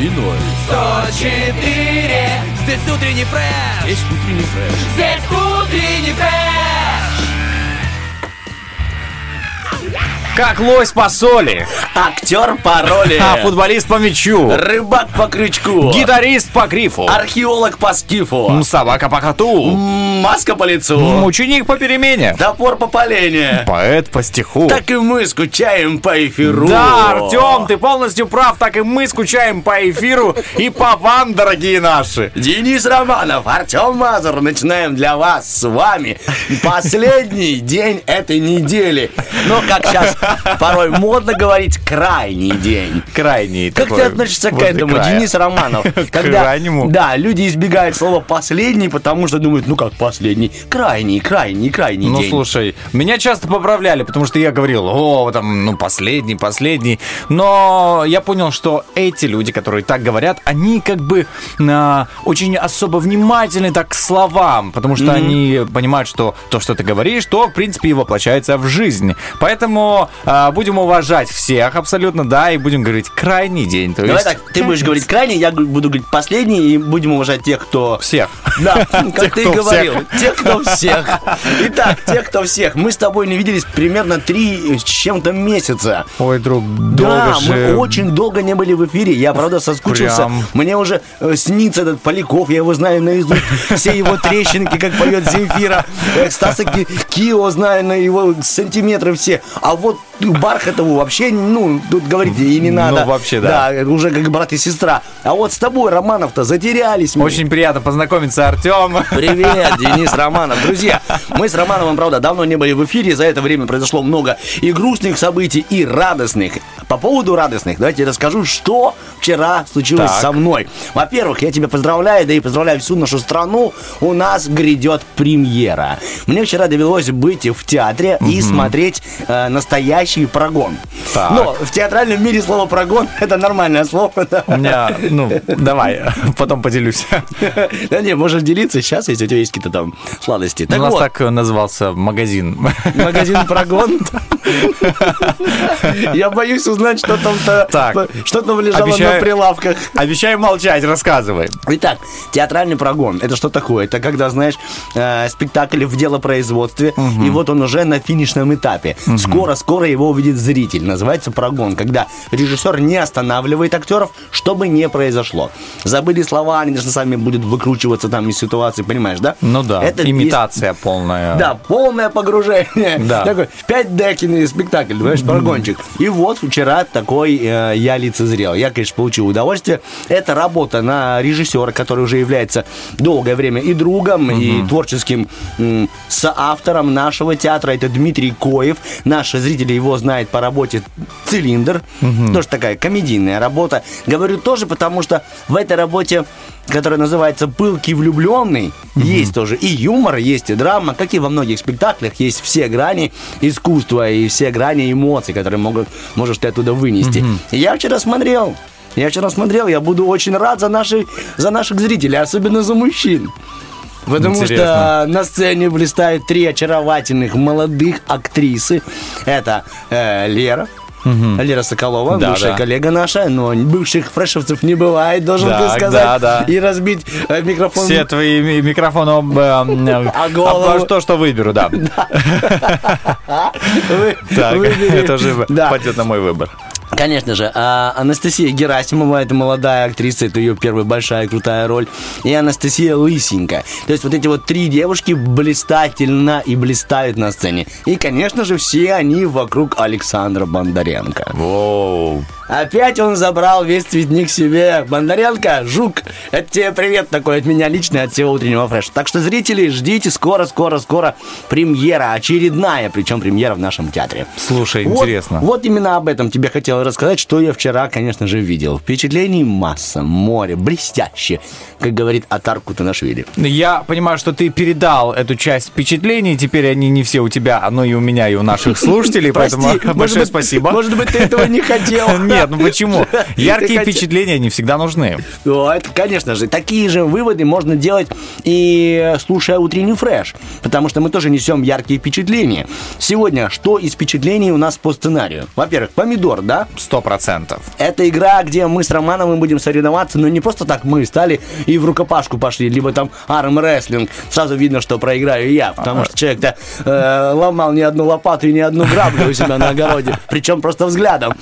И ноль. 104 Здесь утренний фреш Есть утренний фреш. Здесь утренний фреш Как лось по соли, Актер по роли. а футболист по мячу, Рыбак по крючку. гитарист по грифу, Археолог по скифу. собака по коту, Маска по лицу. ученик по перемене, Топор по полене. поэт по стиху. Так и мы скучаем по эфиру. Да, Артем, ты полностью прав, так и мы скучаем по эфиру и по вам, дорогие наши. Денис Романов, Артем Мазур. Начинаем для вас с вами последний день этой недели. Но, как сейчас порой модно говорить, крайний день. Крайний Как ты относишься к этому. Денис Романов? К крайнему? Да, люди избегают слова «последний», потому что думают, ну как последний? Крайний, крайний, крайний Ну, день. слушай, меня часто поправляли, потому что я говорил, о, там, ну, последний, последний. Но я понял, что эти люди, которые так говорят, они как бы а, очень особо внимательны так к словам, потому что они понимают, что то, что ты говоришь, то, в принципе, и воплощается в жизнь. Поэтому а, будем уважать всех абсолютно, да, и будем говорить крайний день. То Давай есть так, ты будешь говорить крайний, я буду говорить последний, и будем уважать тех, кто... всех. Да, как ты и говорил. Тех, кто всех. Итак, тех, кто всех. Мы с тобой не виделись примерно три с чем-то месяца. Ой, друг, Да, долго же. мы очень долго не были в эфире. Я, правда, соскучился. Мне уже э, снится этот Поляков, я его знаю наизусть. Все его трещинки, как поет Земфира. Э, Стаса Ки- Кио знаю на его сантиметры все. А вот Бархатову вообще, ну, тут говорить и не надо. вообще, да. Да, уже как брат и сестра. А вот с тобой, Романов-то, затерялись мы. Очень приятно познакомиться, Артем. Привет, Денис Романов. Друзья, мы с Романовым, правда, давно не были в эфире. За это время произошло много и грустных событий, и радостных. По поводу радостных, давайте я расскажу, что вчера случилось Так. со мной. Во-первых, я тебя поздравляю, да и поздравляю всю нашу страну. У нас грядет премьера. Мне вчера довелось быть в театре и смотреть э, настоящий прогон. Так. Но в театральном мире слово прогон это нормальное слово. да. У меня, ну, давай, потом поделюсь. Да не, можешь делиться сейчас, если у тебя есть какие-то там сладости. У Так нас вот. так назывался магазин. Магазин прогон. Я боюсь узнать, что там-то Так. что там лежало Обещаю- на прилавках. Обещаю молчать, рассказывай. Итак, театральный прогон. Это что такое? Это когда, знаешь, э, спектакль в делопроизводстве, и вот он уже на финишном этапе. Скоро-скоро его увидит зритель. Называется прогон. Когда режиссер не останавливает актеров, чтобы не произошло. Забыли слова, они даже сами будут выкручиваться там из ситуации, понимаешь, да? Ну да, Это есть- имитация полная. Да, полное погружение. Да. Такой 5D спектакль, понимаешь, прогончик. И вот вчера такой э, я лицезрел. Я, конечно, получил удовольствие. Это работа на режиссера, который уже является долгое время и другом, и творческим м, соавтором нашего театра. Это Дмитрий Коев. Наши зрители его знают по работе «Цилиндр». Тоже такая комедийная работа. Говорю тоже, потому что в этой работе которая называется «Пылкий влюбленный». Есть тоже и юмор, есть и драма, как и во многих спектаклях. Есть все грани искусства и все грани эмоций, которые могут, можешь ты оттуда вынести. И Я вчера смотрел. Я вчера смотрел, я буду очень рад за, наши, за наших зрителей, особенно за мужчин. Потому Интересно. что на сцене блистают три очаровательных молодых актрисы. Это э, Лера, Лера Соколова, Да, бывшая да. коллега наша, но бывших фрешевцев не бывает, должен Так, ты сказать. да, да. И разбить э, микрофон. Все твои ми- микрофоны об, э, А голову? об то, что выберу, да. Так, это уже Да. пойдет на мой выбор. Конечно же, а Анастасия Герасимова, это молодая актриса, это ее первая большая крутая роль, и Анастасия Лысенька. То есть вот эти вот три девушки блистательно и блистают на сцене. И, конечно же, все они вокруг Александра Бондаренко. Воу. Опять он забрал весь цветник себе. Бондаренко, жук, это тебе привет такой от меня лично, от всего утреннего фреша. Так что, зрители, ждите скоро, скоро, скоро премьера, очередная, причем премьера в нашем театре. Слушай, Вот- интересно. Вот, именно об этом тебе хотел рассказать, что я вчера, конечно же, видел. Впечатлений масса, море, блестяще, как говорит Атар Кутанашвили. Я понимаю, что ты передал эту часть впечатлений, теперь они не все у тебя, но и у меня, и у наших слушателей, поэтому большое спасибо. Может быть, ты этого не хотел. Нет, ну почему? Яркие впечатления не всегда нужны. Ну, это, конечно же, такие же выводы можно делать и слушая утренний фреш, потому что мы тоже несем яркие впечатления. Сегодня что из впечатлений у нас по сценарию? Во-первых, помидор, да? Сто процентов. Это игра, где мы с Романовым будем соревноваться, но не просто так мы стали и в рукопашку пошли, либо там арм-рестлинг. Сразу видно, что проиграю я, потому что человек-то э, ломал не одну лопату и не одну граблю у себя на огороде, причем просто взглядом.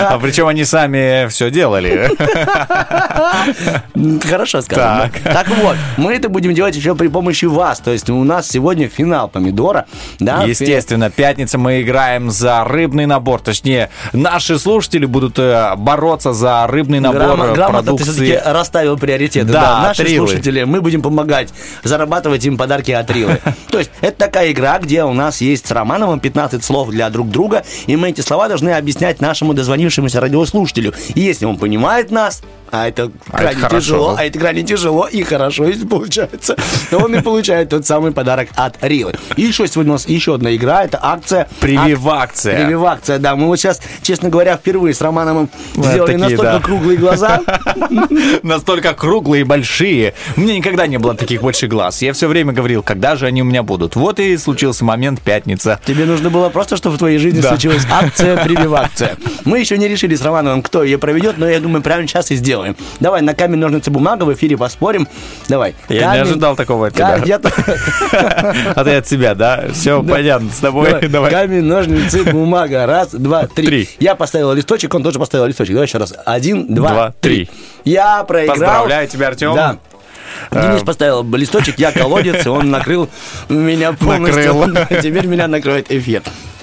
А причем они сами все делали. Хорошо сказано. Так. да. Так вот, мы это будем делать еще при помощи вас. То есть у нас сегодня финал помидора. Да, Естественно, пятница мы играем за рыбный набор. Точнее, наши слушатели будут э, бороться за рыбный набор э, грамотно ты все-таки продукции. расставил приоритеты. Да, наши от Рилы. слушатели, мы будем помогать зарабатывать им подарки от Рилы. То есть это такая игра, где у нас есть с Романовым 15 слов для друг друга, и мы эти слова должны объяснять нашему дозвонившемуся радиослушателю. И если он понимает нас, а это А крайне это хорошо. тяжело, а это крайне тяжело и хорошо, если получается, то он и получает тот самый подарок от Рилы. И еще сегодня у нас еще одна игра, это акция Прививакция. Прививакция, да. Мы вот сейчас, честно говоря, впервые с Романовым Вот сделали такие, настолько да. круглые глаза. Настолько круглые и большие. У меня никогда не было таких больших глаз. Я все время говорил, когда же они у меня будут. Вот и случился момент пятница. Тебе нужно было просто, чтобы в твоей жизни случилась акция прививакция. Мы еще не решили с Романовым, кто ее проведет, но я думаю, прямо сейчас и сделаем. Давай на камень, ножницы, бумага в эфире поспорим. Давай. Я не Камень- ожидал такого от тебя. я А ты от себя, да? Все понятно с тобой. Давай. Камень, ножницы, бумага. Раз, два, три. Я поставил листочек, он тоже поставил листочек. Давай еще раз. Один, два, три. Я проиграл. Поздравляю тебя, Артем. Да. Денис Э, поставил листочек, я колодец, и он накрыл меня полностью. Накрыл. Теперь меня накроет эфир.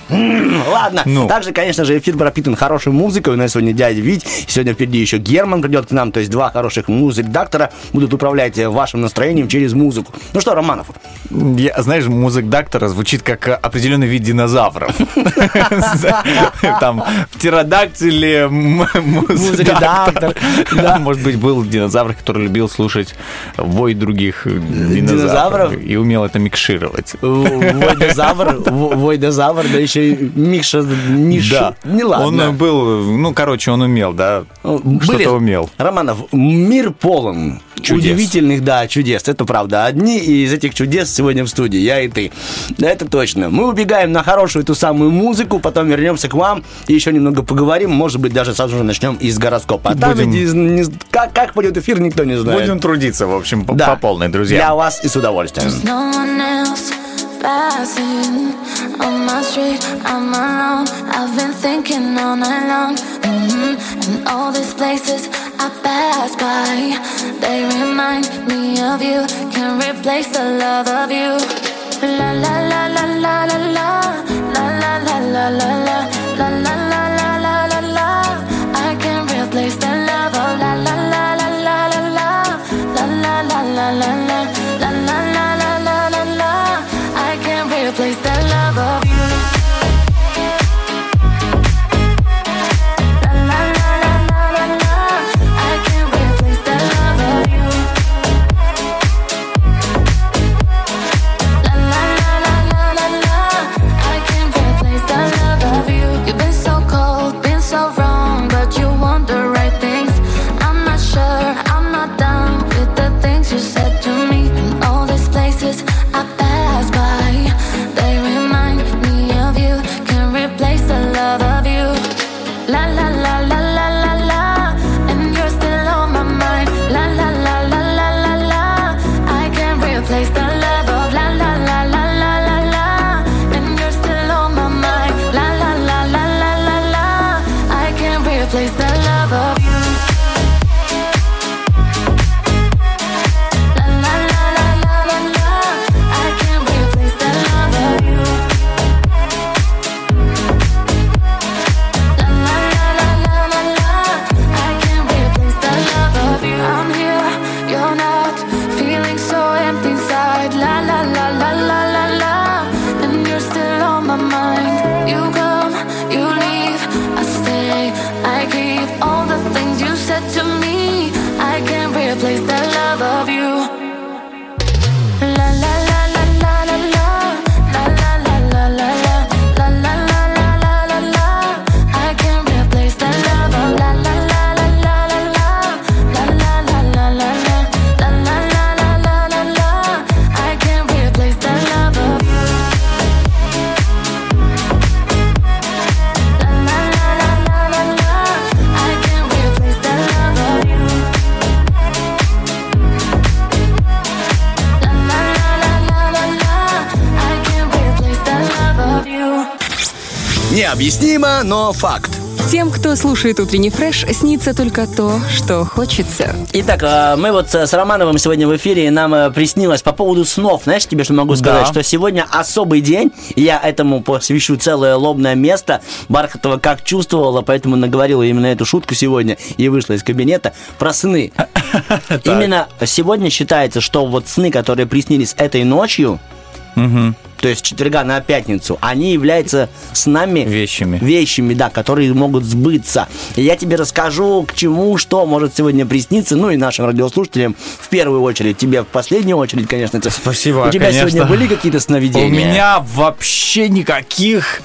Ладно. Ну. Также, конечно же, эфир пропитан хорошей музыкой. У нас сегодня дядя Вить. Сегодня впереди еще Герман придет к нам. То есть два хороших музык-доктора будут управлять э, вашим настроением через музыку. Ну что, Романов, Я, знаешь, музык доктора звучит как э, определенный вид динозавров. Там птеродактили, Музык-доктор, да. Может быть, был динозавр, который любил слушать вой других э, Динозавров? и умел это микшировать. Войдозавр, в- Войдозавр, да еще и Миша, Миша. Не ладно. Он был, ну, короче, он умел, да, Были- что-то умел. Романов, мир полон Чудес. удивительных, да, чудес. Это правда. Одни из этих чудес сегодня в студии, я и ты. Да, это точно. Мы убегаем на хорошую ту самую музыку, потом вернемся к вам и еще немного поговорим. Может быть, даже сразу же начнем из гороскопа. А там Будем- ведь из- не- как, как пойдет эфир, никто не знает. Будем трудиться, в общем, по, Да. по полной, друзья. Для вас и с удовольствием. Passing on my street. I'm alone. I've been thinking all night long. hmm And all these places I pass by, they remind me of you. Can't replace the love of you. La la la la la la la la la la la la la la Необъяснимо, но факт. Тем, кто слушает утренний фреш, снится только то, что хочется. Итак, а, мы вот с Романовым сегодня в эфире, и нам э, приснилось по поводу снов. Знаешь, тебе что могу сказать? Да. Что сегодня особый день, я этому посвящу целое лобное место. Бархатова как чувствовала, поэтому наговорила именно эту шутку сегодня и вышла из кабинета про сны. Именно сегодня считается, что вот сны, которые приснились этой ночью, то есть с четверга на пятницу, они являются с нами Вещами. вещами, да, которые могут сбыться. И я тебе расскажу, к чему, что может сегодня присниться, ну и нашим радиослушателям в первую очередь, тебе в последнюю очередь, конечно. это- Спасибо, У тебя конечно. сегодня были какие-то сновидения? У меня вообще никаких...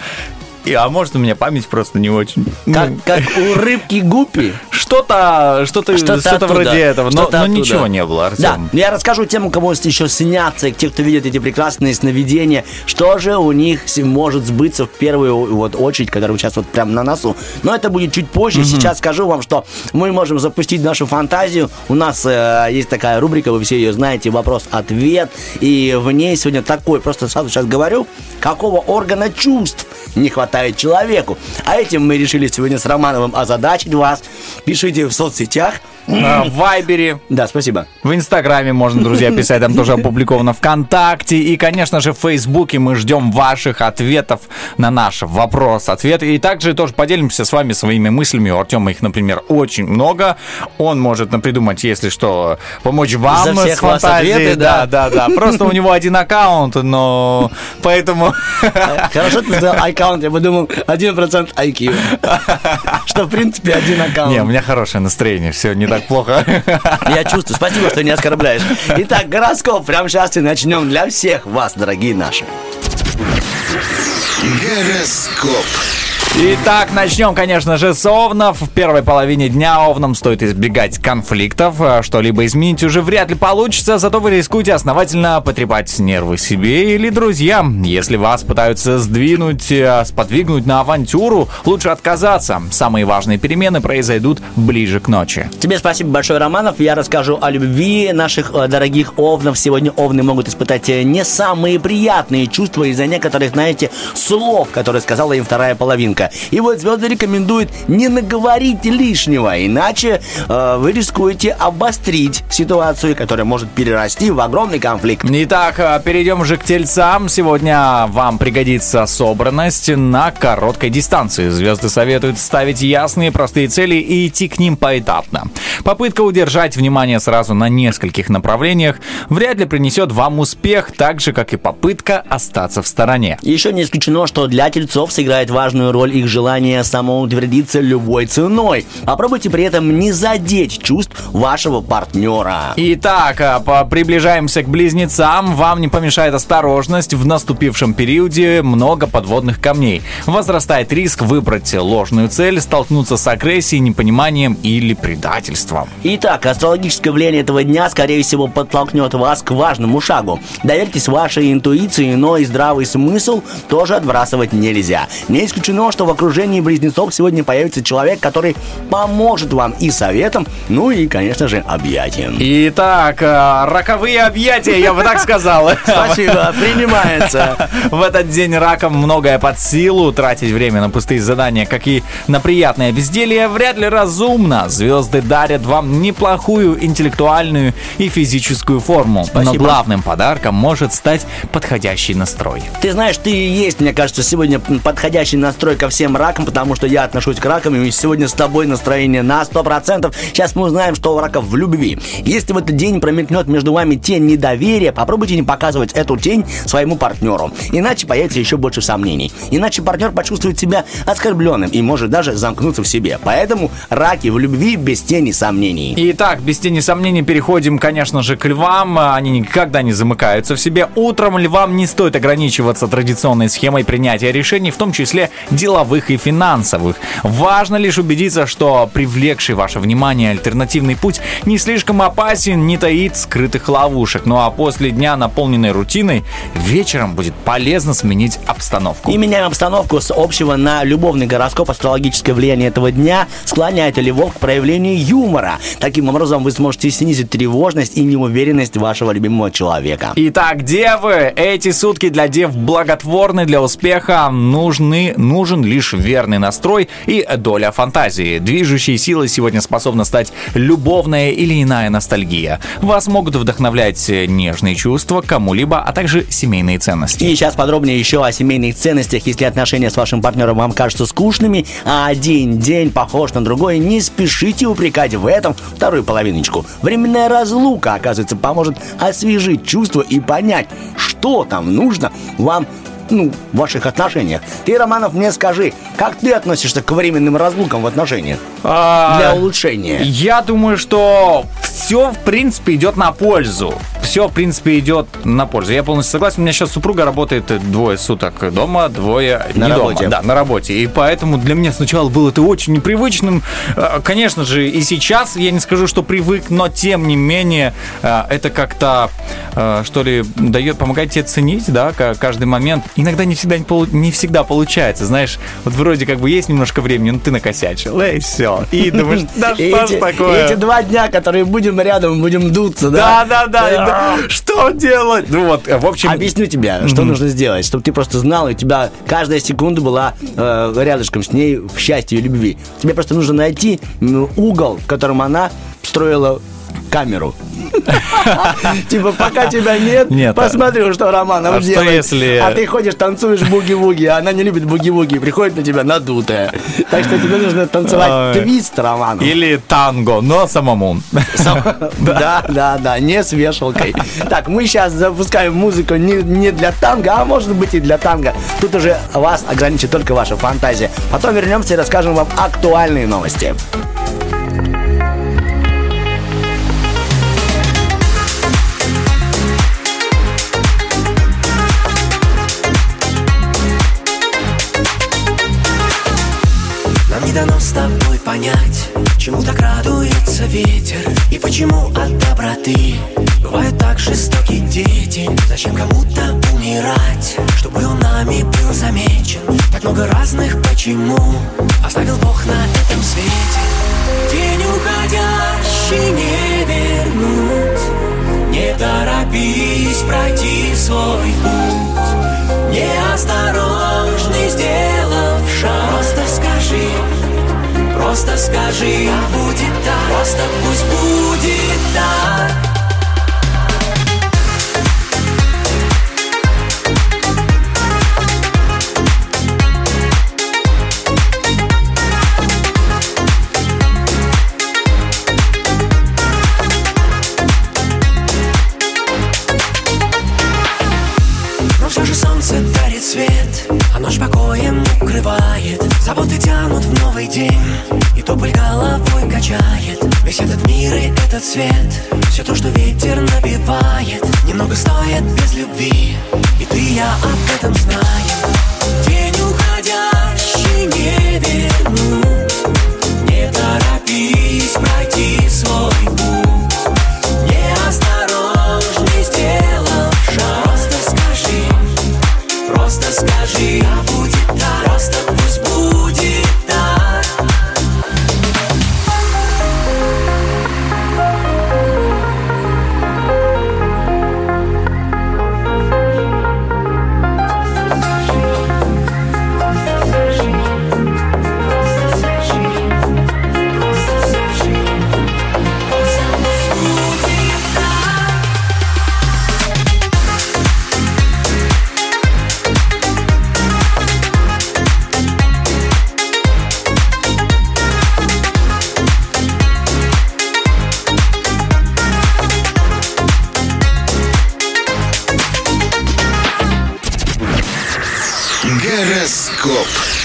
И, а может, у меня память просто не очень. Как, Ну, как у рыбки Гуппи. Что-то, что-то, что-то, Что-то оттуда. вроде этого. Но, Что-то но ничего не было, Да, Артем. я расскажу тем, у кого еще снятся, те, кто видит эти прекрасные сновидения, что же у них может сбыться в первую вот очередь, которая сейчас вот прям на носу. Но это будет чуть позже. Сейчас скажу вам, что мы можем запустить нашу фантазию. У нас э, есть такая рубрика, вы все ее знаете, вопрос-ответ. И в ней сегодня такой, просто сразу сейчас говорю, какого органа чувств не хватает человеку. А этим мы решили сегодня с Романовым озадачить вас. Пишите в соцсетях. А, В Вайбере, Да, спасибо. в Инстаграме можно, друзья, писать, там тоже опубликовано ВКонтакте. И, конечно же, в Фейсбуке мы ждем ваших ответов на наш вопрос-ответ. И также тоже поделимся с вами своими мыслями. У Артема их, например, очень много. Он может напридумать, если что, помочь вам За всех с фантазией. ответы, да. да, да. Просто у него один аккаунт, но поэтому... Хорошо ты сказал аккаунт, я бы думал 1% IQ. Что, в принципе, один аккаунт. Не, у меня хорошее настроение, все не так плохо. Я чувствую. Спасибо, что не оскорбляешь. Итак, гороскоп прямо сейчас и начнем для всех вас, дорогие наши. Гороскоп. Итак, начнем, конечно же, с овнов. В первой половине дня овнам стоит избегать конфликтов. А Что-либо изменить уже вряд ли получится, зато вы рискуете основательно потрепать нервы себе или друзьям. Если вас пытаются сдвинуть, э, сподвигнуть на авантюру, лучше отказаться. Самые важные перемены произойдут ближе к ночи. Тебе спасибо большое, Романов. Я расскажу о любви наших э, дорогих овнов. Сегодня овны могут испытать э, не самые приятные чувства из-за некоторых, знаете, слов, которые сказала им вторая половинка. И вот звезды рекомендуют не наговорить лишнего, иначе э, вы рискуете обострить ситуацию, которая может перерасти в огромный конфликт. Итак, а, перейдем же к тельцам. Сегодня вам пригодится собранность на короткой дистанции. Звезды советуют ставить ясные, простые цели и идти к ним поэтапно. Попытка удержать внимание сразу на нескольких направлениях вряд ли принесет вам успех, так же, как и попытка остаться в стороне. Еще не исключено, что для тельцов сыграет важную роль их желание самоутвердиться любой ценой. Попробуйте при этом не задеть чувств вашего партнера. Итак, а, по- приближаемся к близнецам. Вам не помешает осторожность. В наступившем периоде много подводных камней. Возрастает риск выбрать ложную цель, столкнуться с агрессией, непониманием или предательством. Итак, астрологическое влияние этого дня, скорее всего, подтолкнет вас к важному шагу. Доверьтесь вашей интуиции, но и здравый смысл тоже отбрасывать нельзя. Не исключено, что в окружении близнецов сегодня появится человек, который поможет вам и советом, ну и, конечно же, объятием. Итак, а, роковые объятия, я бы так сказал. Спасибо, принимается. В этот день раком многое под силу. Тратить время на пустые задания, как и на приятное безделье, вряд ли разумно. Звезды дарят вам неплохую интеллектуальную и физическую форму. Но Спасибо. главным подарком может стать подходящий настрой. Ты знаешь, ты есть, мне кажется, сегодня подходящий настрой ко всем ракам, потому что я отношусь к ракам, и сегодня с тобой настроение на 100%. Сейчас мы узнаем, что у раков в любви. Если в этот день промелькнет между вами тень недоверия, попробуйте не показывать эту тень своему партнеру. Иначе появится еще больше сомнений. Иначе партнер почувствует себя оскорбленным и может даже замкнуться в себе. Поэтому раки в любви без тени сомнений. Итак, без тени сомнений переходим, конечно же, к львам. Они никогда не замыкаются в себе. Утром львам не стоит ограничиваться традиционной схемой принятия решений, в том числе деловых и финансовых. Важно лишь убедиться, что привлекший ваше внимание альтернативный путь не слишком опасен, не таит скрытых ловушек. Ну а после дня, наполненной рутиной, вечером будет полезно сменить обстановку. И меняем обстановку с общего на любовный гороскоп. Астрологическое влияние этого дня склоняет львов к проявлению юмора. Таким образом, вы сможете снизить тревожность и неуверенность вашего любимого человека. Итак, девы, эти сутки для дев благотворны для успеха. Нужны, нужен лишь верный настрой и доля фантазии. Движущей силой сегодня способна стать любовная или иная ностальгия. Вас могут вдохновлять нежные чувства кому-либо, а также семейные ценности. И сейчас подробнее еще о семейных ценностях. Если отношения с вашим партнером вам кажутся скучными, а один день похож на другой, не спешите упрекать в этом вторую половиночку. Временная разлука, оказывается, поможет освежить чувства и понять, что там нужно вам ну, в ваших отношениях. Ты, Романов, мне скажи, как ты относишься к временным разлукам в отношениях? А, Для улучшения. Я думаю, что все, в принципе, идет на пользу. Все, в принципе, идет на пользу. Я полностью согласен. У меня сейчас супруга работает двое суток дома, двое На не работе. дома. Да, на работе. И поэтому для меня сначала было это очень непривычным. Э, Конечно же, и сейчас я не скажу, что привык, но тем не менее э, это как-то, э, что ли, дает, помогает тебе ценить, да, ка- каждый момент. Иногда не всегда, не полу- не всегда получается, знаешь, вот вроде как бы есть немножко времени, но ты накосячил, и все. И думаешь, да что ж такое? эти два дня, которые будем рядом, будем дуться, Да, да? да, да. Что делать? Ну вот, в общем... Объясню тебе, что нужно сделать, чтобы ты просто знал, и у тебя каждая секунда была э, рядышком с ней в счастье и любви. Тебе просто нужно найти угол, в котором она строила камеру. Типа, пока тебя нет, Нет, а- посмотрю, что Романов а что делает. если- А ты ходишь, танцуешь буги-вуги, а она не любит буги-вуги, приходит на тебя надутая. Так что тебе нужно танцевать твист, Романов. Или танго, но самому. Да, да, да, не с вешалкой. Так, мы сейчас запускаем музыку не, не для танго, а может быть и для танго. Тут уже вас ограничит только ваша фантазия. Потом вернемся и расскажем вам актуальные новости. Не дано с тобой понять, чему так радуется ветер И почему от доброты бывают так жестоки дети. Зачем кому-то умирать, чтобы он нами был замечен? Так много разных почему оставил Бог на этом свете. День уходящий не вернуть Не торопись пройти свой путь. Неосторожный сделав просто скажи А будет так, просто пусть будет так. Все же солнце дарит свет А ночь покоем укрывает. Заботы тянут в новый день И тополь головой качает. Весь этот мир и этот свет Все то, что ветер набивает. Немного стоит без любви И ты и я об этом знаем День уходящий не вернуть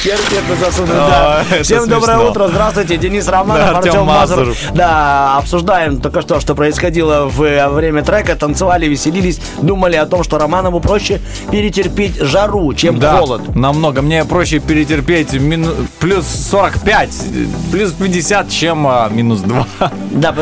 Перпетно засунуть, да. Всем доброе утро, здравствуйте, Денис Романов, Артем. Мазуров. Да, обсуждаем только что, что происходило в время трека, танцевали, веселились, думали о том, что Романову проще перетерпеть жару, чем холод. намного. Мне проще перетерпеть плюс 45, плюс 50, чем а, минус 2. Да,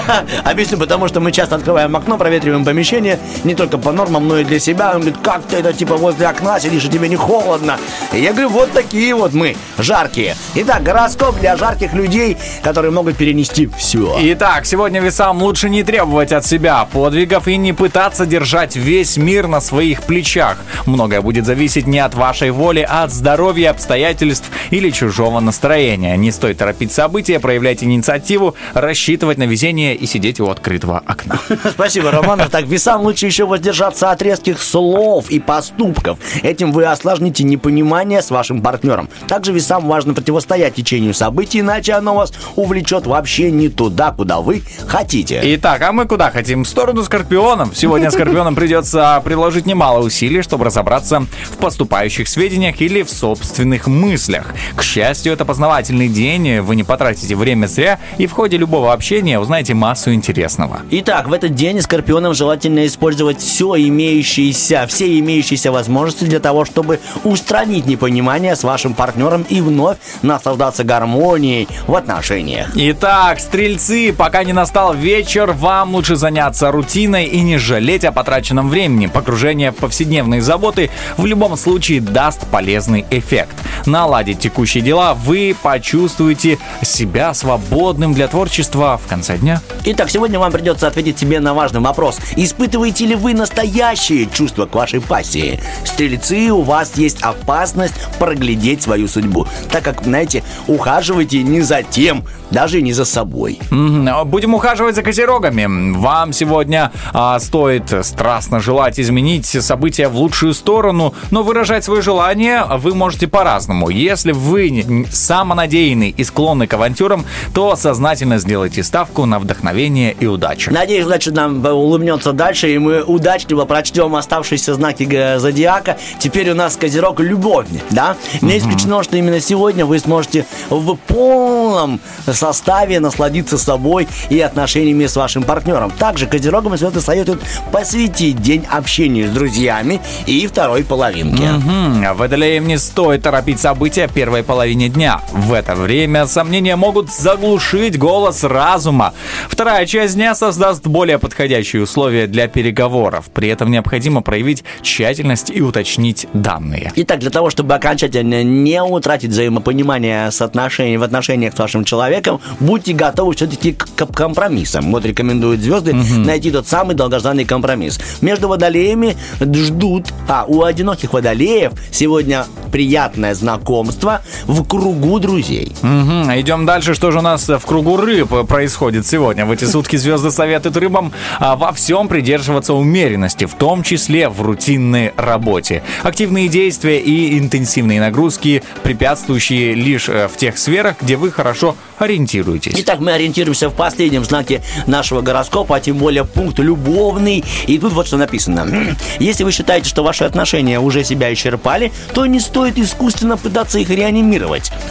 объясню, потому что мы часто открываем окно, проветриваем помещение, не только по нормам, но и для себя. Он говорит, как ты это, типа, возле окна сидишь, и тебе не холодно? И я говорю, вот такие вот мы, жаркие. Итак, гороскоп для жарких людей, которые могут перенести все. Итак, сегодня весам лучше не требовать от себя подвигов и не пытаться держать весь мир на своих плечах. Многое будет зависеть не от вашей воли, а от здоровья, обстоятельств или чужого настроения. Не стоит торопить события, проявлять инициативу, рассчитывать на везение и сидеть у открытого окна. Спасибо, Романов. Так, весам лучше еще воздержаться от резких слов и поступков. Этим вы осложните непонимание с вашим партнером. Также весам важно противостоять течению событий, иначе оно вас увлечет вообще не туда, куда вы хотите. Итак, а мы куда хотим? В сторону скорпионов. Сегодня скорпионам придется приложить немало усилий, чтобы разобраться в поступающих сведениях или в собственных мыслях. К счастью, это познавательный день, вы не потратите время зря и в ходе любого общения узнаете массу интересного. Итак, в этот день скорпионам желательно использовать все имеющиеся, все имеющиеся возможности для того, чтобы устранить непонимание с вашим партнером и вновь наслаждаться гармонией в отношениях. Итак, стрельцы, пока не настал вечер, вам лучше заняться рутиной и не жалеть о потраченном времени. Погружение в повседневные заботы в любом случае даст полезный эффект. Наладить текущие дела, вы почувствуете себя свободным для творчества в конце дня. Итак, сегодня вам придется ответить себе на важный вопрос. Испытываете ли вы настоящие чувства к вашей пассии? Стрельцы, у вас есть опасность проглядеть свою судьбу, так как, знаете, ухаживайте не за тем, даже не за собой. Будем ухаживать за козерогами. Вам сегодня а, стоит страстно желать изменить события в лучшую сторону, но выражать свое желание вы можете по-разному. Если вы не- самонадеянный и склонны к авантюрам, то сознательно сделайте ставку на вдохновение и удачу. Надеюсь, значит, нам улыбнется дальше, и мы удачливо прочтем оставшиеся знаки зодиака. Теперь у нас Козерог любовь, да? Не исключено, что именно сегодня вы сможете в полном составе насладиться собой и отношениями с вашим партнером. Также Козерогам звезды советуют посвятить день общению с друзьями и второй половинке. Мгм. Водолеям не стоит торопить события первой половине дня. В это время сомнения могут заглушить голос разума. Вторая часть дня создаст более подходящие условия для переговоров. При этом необходимо проявить тщательность и уточнить данные. Итак, для того, чтобы окончательно не утратить взаимопонимание с отношений, в отношениях с вашим человеком, будьте готовы все-таки к компромиссам. Вот рекомендуют звезды найти тот самый долгожданный компромисс. Между водолеями ждут, а у одиноких водолеев сегодня приятное знакомство в кругу друзей. Мгм. Идем дальше. Что же у нас в кругу рыб происходит сегодня? В эти сутки звезды советуют рыбам а, во всем придерживаться умеренности, в том числе в рутинной работе. Активные действия и интенсивные нагрузки, препятствующие лишь э, в тех сферах, где вы хорошо ориентируетесь. Итак, мы ориентируемся в последнем знаке нашего гороскопа, а тем более пункт любовный. И тут вот что написано. Если вы считаете, что ваши отношения уже себя исчерпали, то не стоит искусственно пытаться их реанимировать.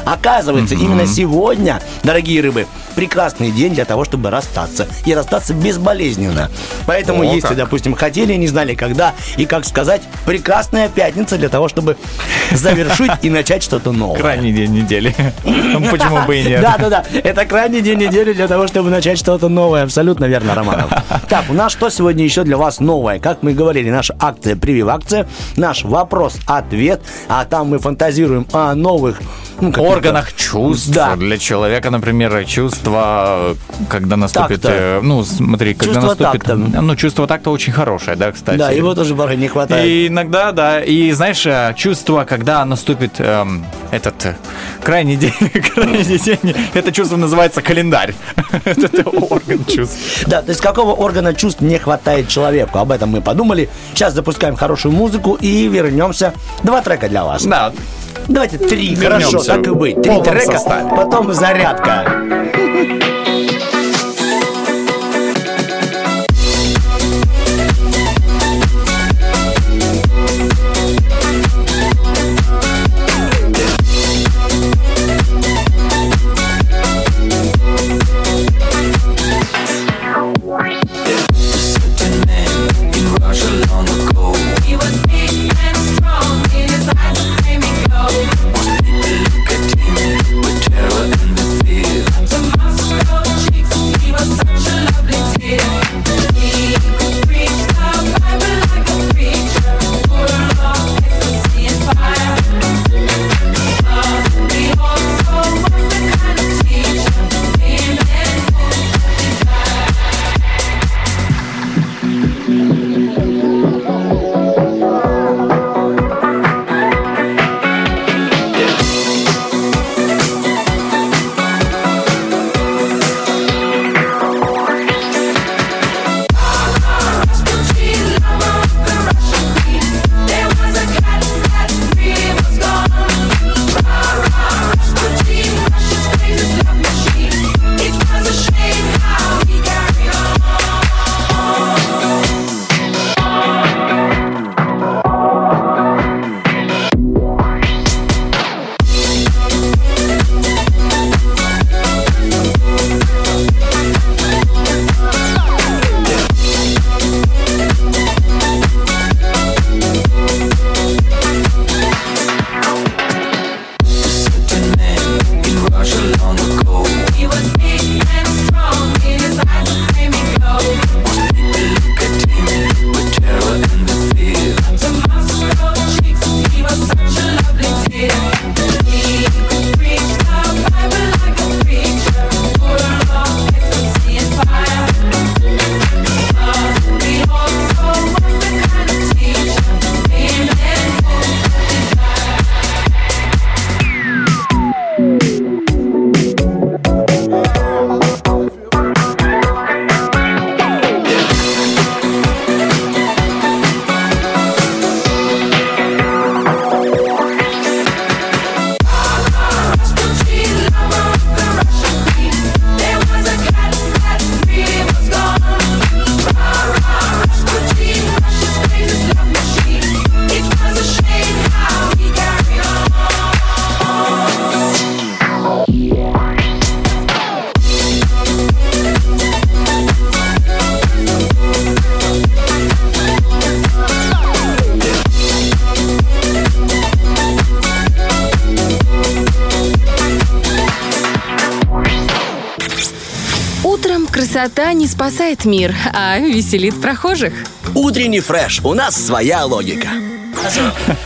Оказывается, именно сегодня, дорогие рыбы, прекрасный день для того, чтобы расстаться. И расстаться безболезненно. Поэтому, О, если, как. допустим, хотели, не знали когда и как сказать, прекрасная пятница для того, чтобы завершить и начать что-то новое. Крайний день недели. Почему бы и нет? Да, да, да. Это крайний день недели для того, чтобы начать что-то новое. Абсолютно верно, Романов. Так, у нас что сегодня еще для вас новое? Как мы говорили, наша акция прививакция, наш вопрос-ответ, а там мы фантазируем о новых ну, органах чувств. Да. Для человека, например, чувство, когда наступит... Э, Ну, смотри, когда Чувство наступит... такта. Ну, чувство так-то очень хорошее, да, кстати. Да, его тоже порой не хватает. И иногда, да. И знаешь, э, чувство, когда наступит эм, этот э, крайний день, крайний день, это чувство называется календарь. Это орган чувств. Да, то есть какого органа чувств не хватает человеку? Об этом мы подумали. Сейчас запускаем хорошую музыку и вернемся. Два трека для вас. Да, Давайте три, хорошо, так и быть. Три трека, потом зарядка. Спасает мир, а веселит прохожих. Утренний фреш. У нас своя логика.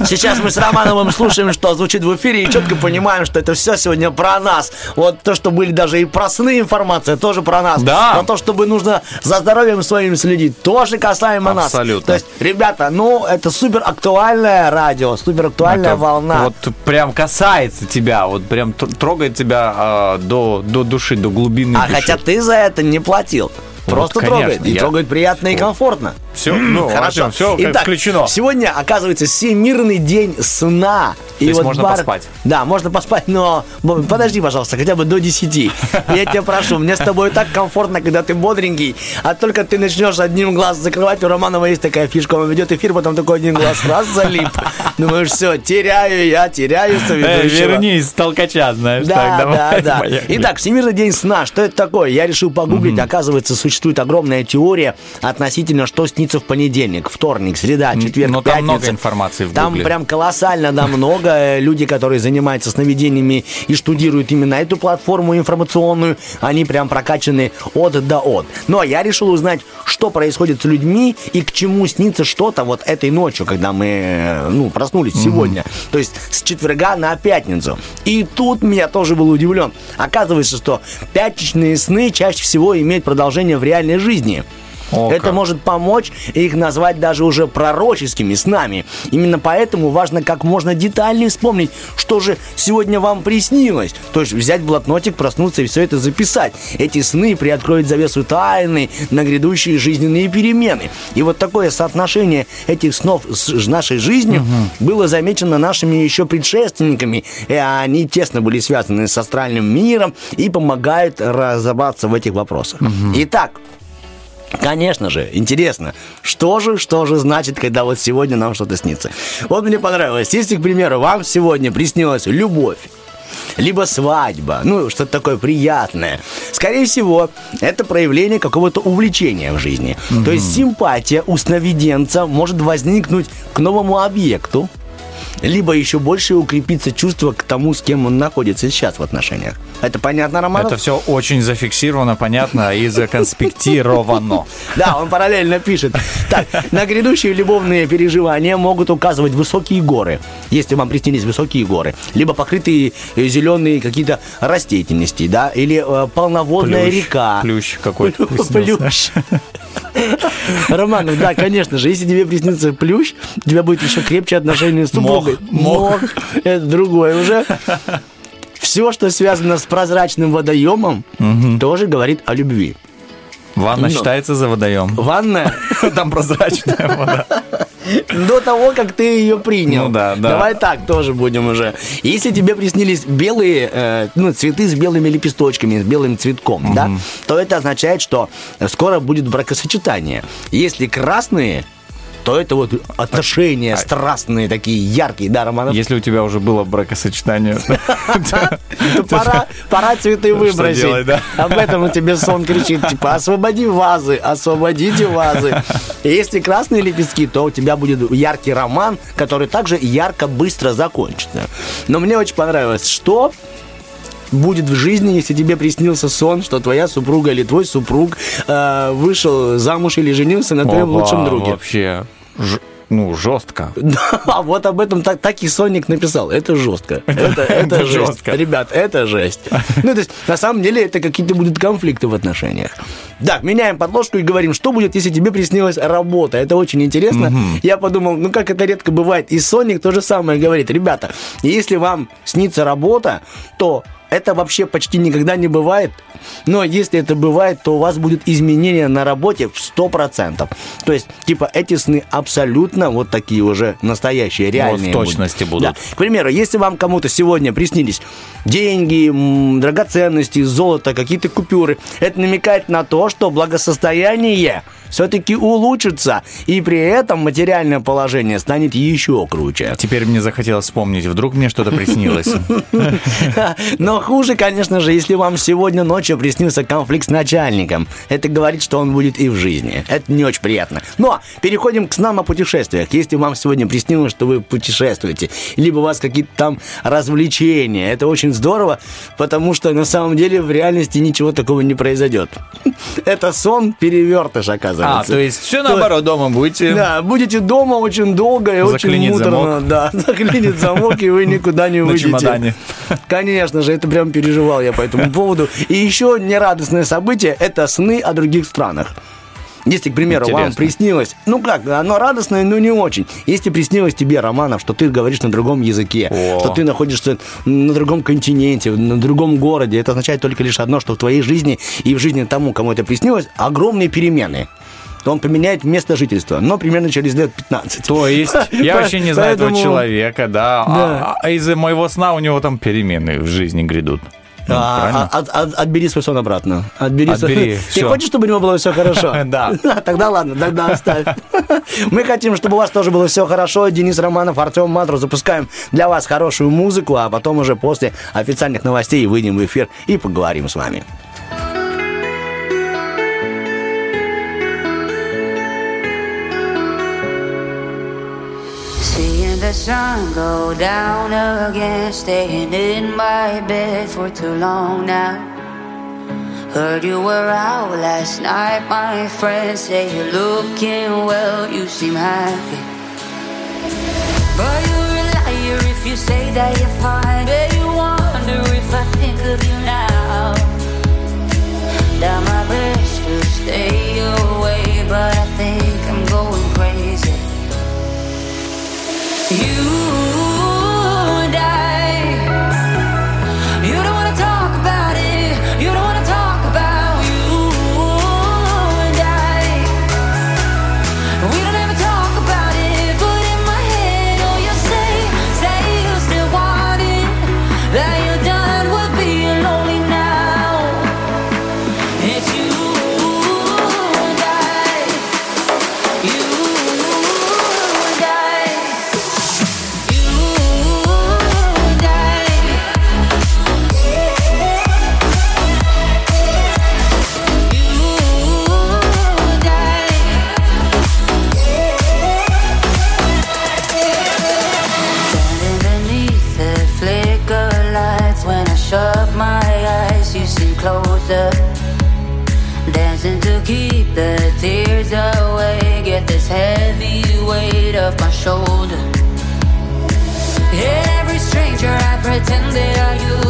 Сейчас мы с Романовым слушаем, что звучит в эфире, и четко понимаем, что это все сегодня про нас. Вот то, что были даже и про сны информация, тоже про нас. Да. Про то, чтобы нужно за здоровьем своим следить, тоже касаемо нас. Абсолютно. То есть, ребята, ну, это супер актуальное радио, супер актуальная Это волна. Вот прям касается тебя, вот прям тр- трогает тебя а, до, до души, до глубины а души. хотя ты за это не платил. Просто конечно, трогает. И я- трогает приятно и комфортно. Все, ну, Хорошо. все Итак, включено. Сегодня, оказывается, Всемирный день сна. То есть можно поспать? Да, можно поспать, но подожди, пожалуйста, хотя бы до 10. Я тебя прошу, мне с тобой так комфортно, когда ты бодренький, а только ты начнешь одним глаз закрывать, у Романова есть такая фишка, он ведет эфир, потом такой один глаз раз залип. Думаешь, все, теряю я, теряю Э, соведущего. вернись, толкача, знаешь. Да, так, давай, да, да. поехали. Итак, Всемирный день сна. Что это такое? Я решил погуглить. Оказывается, существует огромная теория относительно, что снится в понедельник, вторник, среда, четверг, но там пятница. много информации в Там Гугле. прям колоссально, да, много. Э, Люди, которые занимаются сновидениями и штудируют именно эту платформу информационную, они прям прокачаны от до от. Но я решил узнать, что происходит с людьми и к чему снится что-то вот этой ночью, когда мы, э, ну, проснулись сегодня. То есть с четверга на пятницу. И тут меня тоже был удивлен. Оказывается, что пятничные сны чаще всего имеют продолжение в реальной жизни. О, Это как. может помочь их назвать даже уже пророческими снами. Именно поэтому важно как можно детальнее вспомнить, что же сегодня вам приснилось. То есть взять блокнотик, проснуться и все это записать. Эти сны приоткроют завесу тайны на грядущие жизненные перемены. И вот такое соотношение этих снов с нашей жизнью было замечено нашими еще предшественниками. И они тесно были связаны с астральным миром и помогают разобраться в этих вопросах. Итак, Конечно же, интересно, что же, что же значит, когда вот сегодня нам что-то снится. Вот мне понравилось, если, к примеру, вам сегодня приснилась любовь, либо свадьба, ну, что-то такое приятное. Скорее всего, это проявление какого-то увлечения в жизни. То есть симпатия у сновиденца может возникнуть к новому объекту, либо еще больше укрепиться чувство к тому, с кем он находится сейчас в отношениях. Это понятно, Романов? Это все очень зафиксировано, понятно и законспектировано. Да, он параллельно пишет. Так, на грядущие любовные переживания могут указывать высокие горы, если вам приснились высокие горы, либо покрытые э, зеленые какие-то растительности, да, или э, полноводная река. Плющ какой-то. Плющ. Романов, да, конечно же, если тебе приснится плющ, у тебя будет еще крепче отношения с супругой. Мох, мох. Это другое уже. Все, что связано с прозрачным водоемом, тоже говорит о любви. Ванна Ну. считается за водоем. Ванная Там прозрачная вода. До того, как ты ее принял. Ну да, да. Давай так тоже будем уже. Если тебе приснились белые, э, ну, цветы с белыми лепесточками, с белым цветком, да, то это означает, что скоро будет бракосочетание. Если красные, то это вот отношения страстные, такие яркие, да, Романов? Если у тебя уже было бракосочетание, То пора, цветы выбросить. Об этом тебе сон кричит, типа, освободи вазы, освободите вазы. Если красные лепестки, то у тебя будет яркий роман, который также ярко, быстро закончится. Но мне очень понравилось, что будет в жизни, если тебе приснился сон, что твоя супруга или твой супруг э, вышел замуж или женился на твоем Опа, лучшем друге. Вообще, ж- ну, жестко. Да, вот об этом так, так и Соник написал. Это жестко. Это, это, это жесть. жестко. Ребят, это жесть. Ну, то есть, на самом деле, это какие-то будут конфликты в отношениях. Так, меняем подложку и говорим, что будет, если тебе приснилась работа. Это очень интересно. Я подумал, ну, как это редко бывает. И Соник то же самое говорит. Ребята, если вам снится работа, то это вообще почти никогда не бывает. Но если это бывает, то у вас будет изменение на работе в 100%. То есть, типа, эти сны абсолютно вот такие уже настоящие, реальные. в точности будут. Да. К примеру, если вам кому-то сегодня приснились деньги, драгоценности, золото, какие-то купюры, это намекает на то, что благосостояние все-таки улучшится, и при этом материальное положение станет еще круче. Теперь мне захотелось вспомнить, вдруг мне что-то приснилось. Но хуже, конечно же, если вам сегодня ночью приснился конфликт с начальником. Это говорит, что он будет и в жизни. Это не очень приятно. Но переходим к снам о путешествиях. Если вам сегодня приснилось, что вы путешествуете, либо у вас какие-то там развлечения, это очень здорово, потому что на самом деле в реальности ничего такого не произойдет. Это сон перевертыш, оказывается. А, то есть все наоборот, дома будете. Да, будете дома очень долго и очень муторно. замок. Да, заклинит замок, и вы никуда не На выйдете. чемодане. Конечно же, это прям переживал я по этому поводу. И еще нерадостное событие – это сны о других странах. Если, к примеру, вам Интересно. приснилось, ну как, оно радостное, но не очень. Если приснилось тебе, Романов, что ты говоришь на другом языке, О. что ты находишься на другом континенте, на другом городе, это означает только лишь одно, что в твоей жизни и в жизни тому, кому это приснилось, огромные перемены. Он поменяет место жительства, но примерно через лет 15. То есть, я вообще не знаю этого человека, да. А- А из-за моего сна у него там перемены в жизни грядут. Ну, А, правильно? а- от- от- отбери свой сон обратно. Отбери, свой- Ты хочешь, чтобы у него было все хорошо? Да. Тогда ладно, тогда оставь. Мы хотим, чтобы у вас тоже было все хорошо. Денис Романов, Артем Матру. Запускаем для вас хорошую музыку, а потом уже после официальных новостей выйдем в эфир и поговорим с вами. Sun go down again, staying in my bed for too long now. Heard you were out last night, my friend say you're looking well, you seem happy. But you're a liar if you say that you're fine. Bet you wonder if I think of you now. Down my best to stay away, but I think I'm going crazy you die. Heavy weight off my shoulder. Every stranger I pretended are you.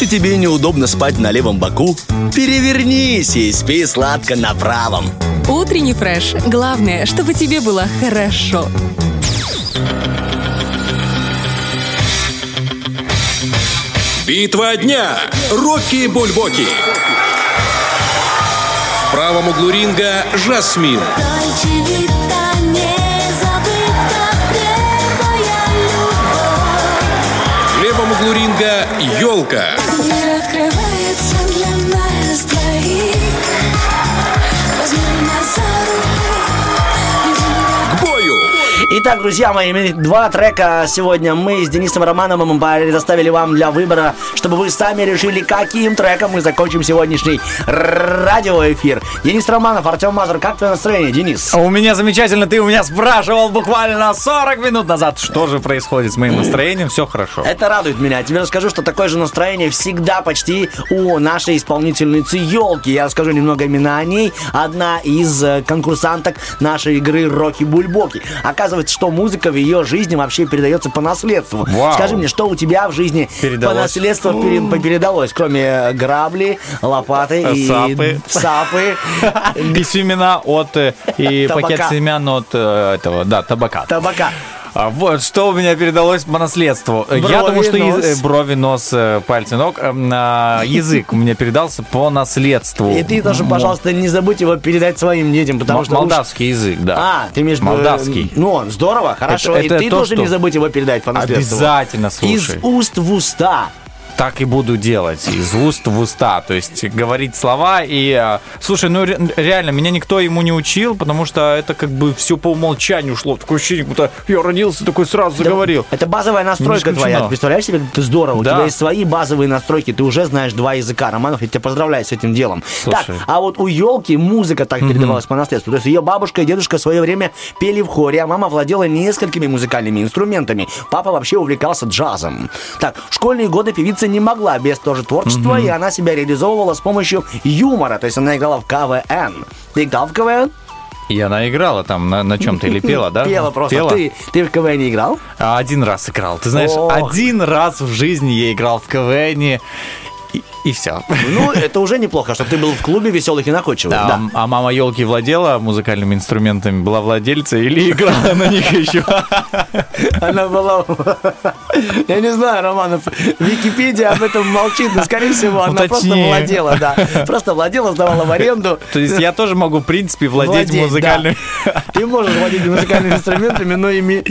Если тебе неудобно спать на левом боку, перевернись и спи сладко на правом. Утренний фреш. Главное, чтобы тебе было хорошо. Битва дня. Рокки Бульбоки. В правом углу ринга Жасмин. Итак, друзья мои, два трека сегодня мы с Денисом Романовым предоставили вам для выбора, чтобы вы сами решили, каким треком мы закончим сегодняшний радиоэфир. Денис Романов, Артем Мазур, как твое настроение, Денис? У меня замечательно, ты у меня спрашивал буквально 40 минут назад, что же происходит с моим настроением, все хорошо. Это радует меня. Тебе расскажу, что такое же настроение всегда почти у нашей исполнительницы елки. Я расскажу немного именно о ней. Одна из э, конкурсанток нашей игры Роки Бульбоки. Оказывается, что музыка в ее жизни вообще передается по наследству. Вау. Скажи мне, что у тебя в жизни Передалось. по наследству пере- передалось, кроме э, грабли, лопаты и Сапы. сапы, И семена от, э, и пакет семян от э, этого, да, табака. табака. А вот что у меня передалось по наследству. Я Брови, думаю, что нос. яз- э, брови, нос, э, пальцы ног, а, язык у меня передался по наследству. И ты тоже, пожалуйста, не забудь его передать своим детям, потому м- что уж- молдавский язык, да. А, ты имеешь Молдавский. Ну, здорово, хорошо. Это- и это ты то, тоже что- не забудь его передать по наследству. Обязательно, Из слушай. уст в уста. Так и буду делать, из уст в уста, то есть говорить слова и... а, Слушай, ну ре- реально, меня никто ему не учил, потому что это как бы все по умолчанию шло. Такое ощущение, будто я родился, такой сразу заговорил. Это базовая настройка твоя. Ты представляешь себе, ты здорово. У Да. тебя есть свои базовые настройки. Ты уже знаешь два языка. Романов, я тебя поздравляю с этим делом. Слушай. Так, а вот у елки музыка так передавалась по наследству. То есть ее бабушка и дедушка в свое время пели в хоре, а мама владела несколькими музыкальными инструментами. Папа вообще увлекался джазом. Так, в школьные годы певица не могла без тоже творчества, и она себя реализовывала с помощью юмора. То есть она играла в КВН. Ты играл в КВН? И она играла там на, на чем-то или пела, да? Пела просто. Пела? Ты, ты в КВН играл? А, Один раз играл. Ты знаешь, Ох. один раз в жизни я играл в КВН, и, и все. Ну, это уже неплохо, что ты был в клубе веселых и находчивых. Да, Да. А мама елки владела музыкальными инструментами, была владельцей или играла на них еще? Она была... Я не знаю, Романов, Википедия об этом молчит, но, скорее всего, она просто владела, да. Просто владела, сдавала в аренду. То есть я тоже могу, в принципе, владеть музыкальными... Ты можешь владеть музыкальными инструментами, но ими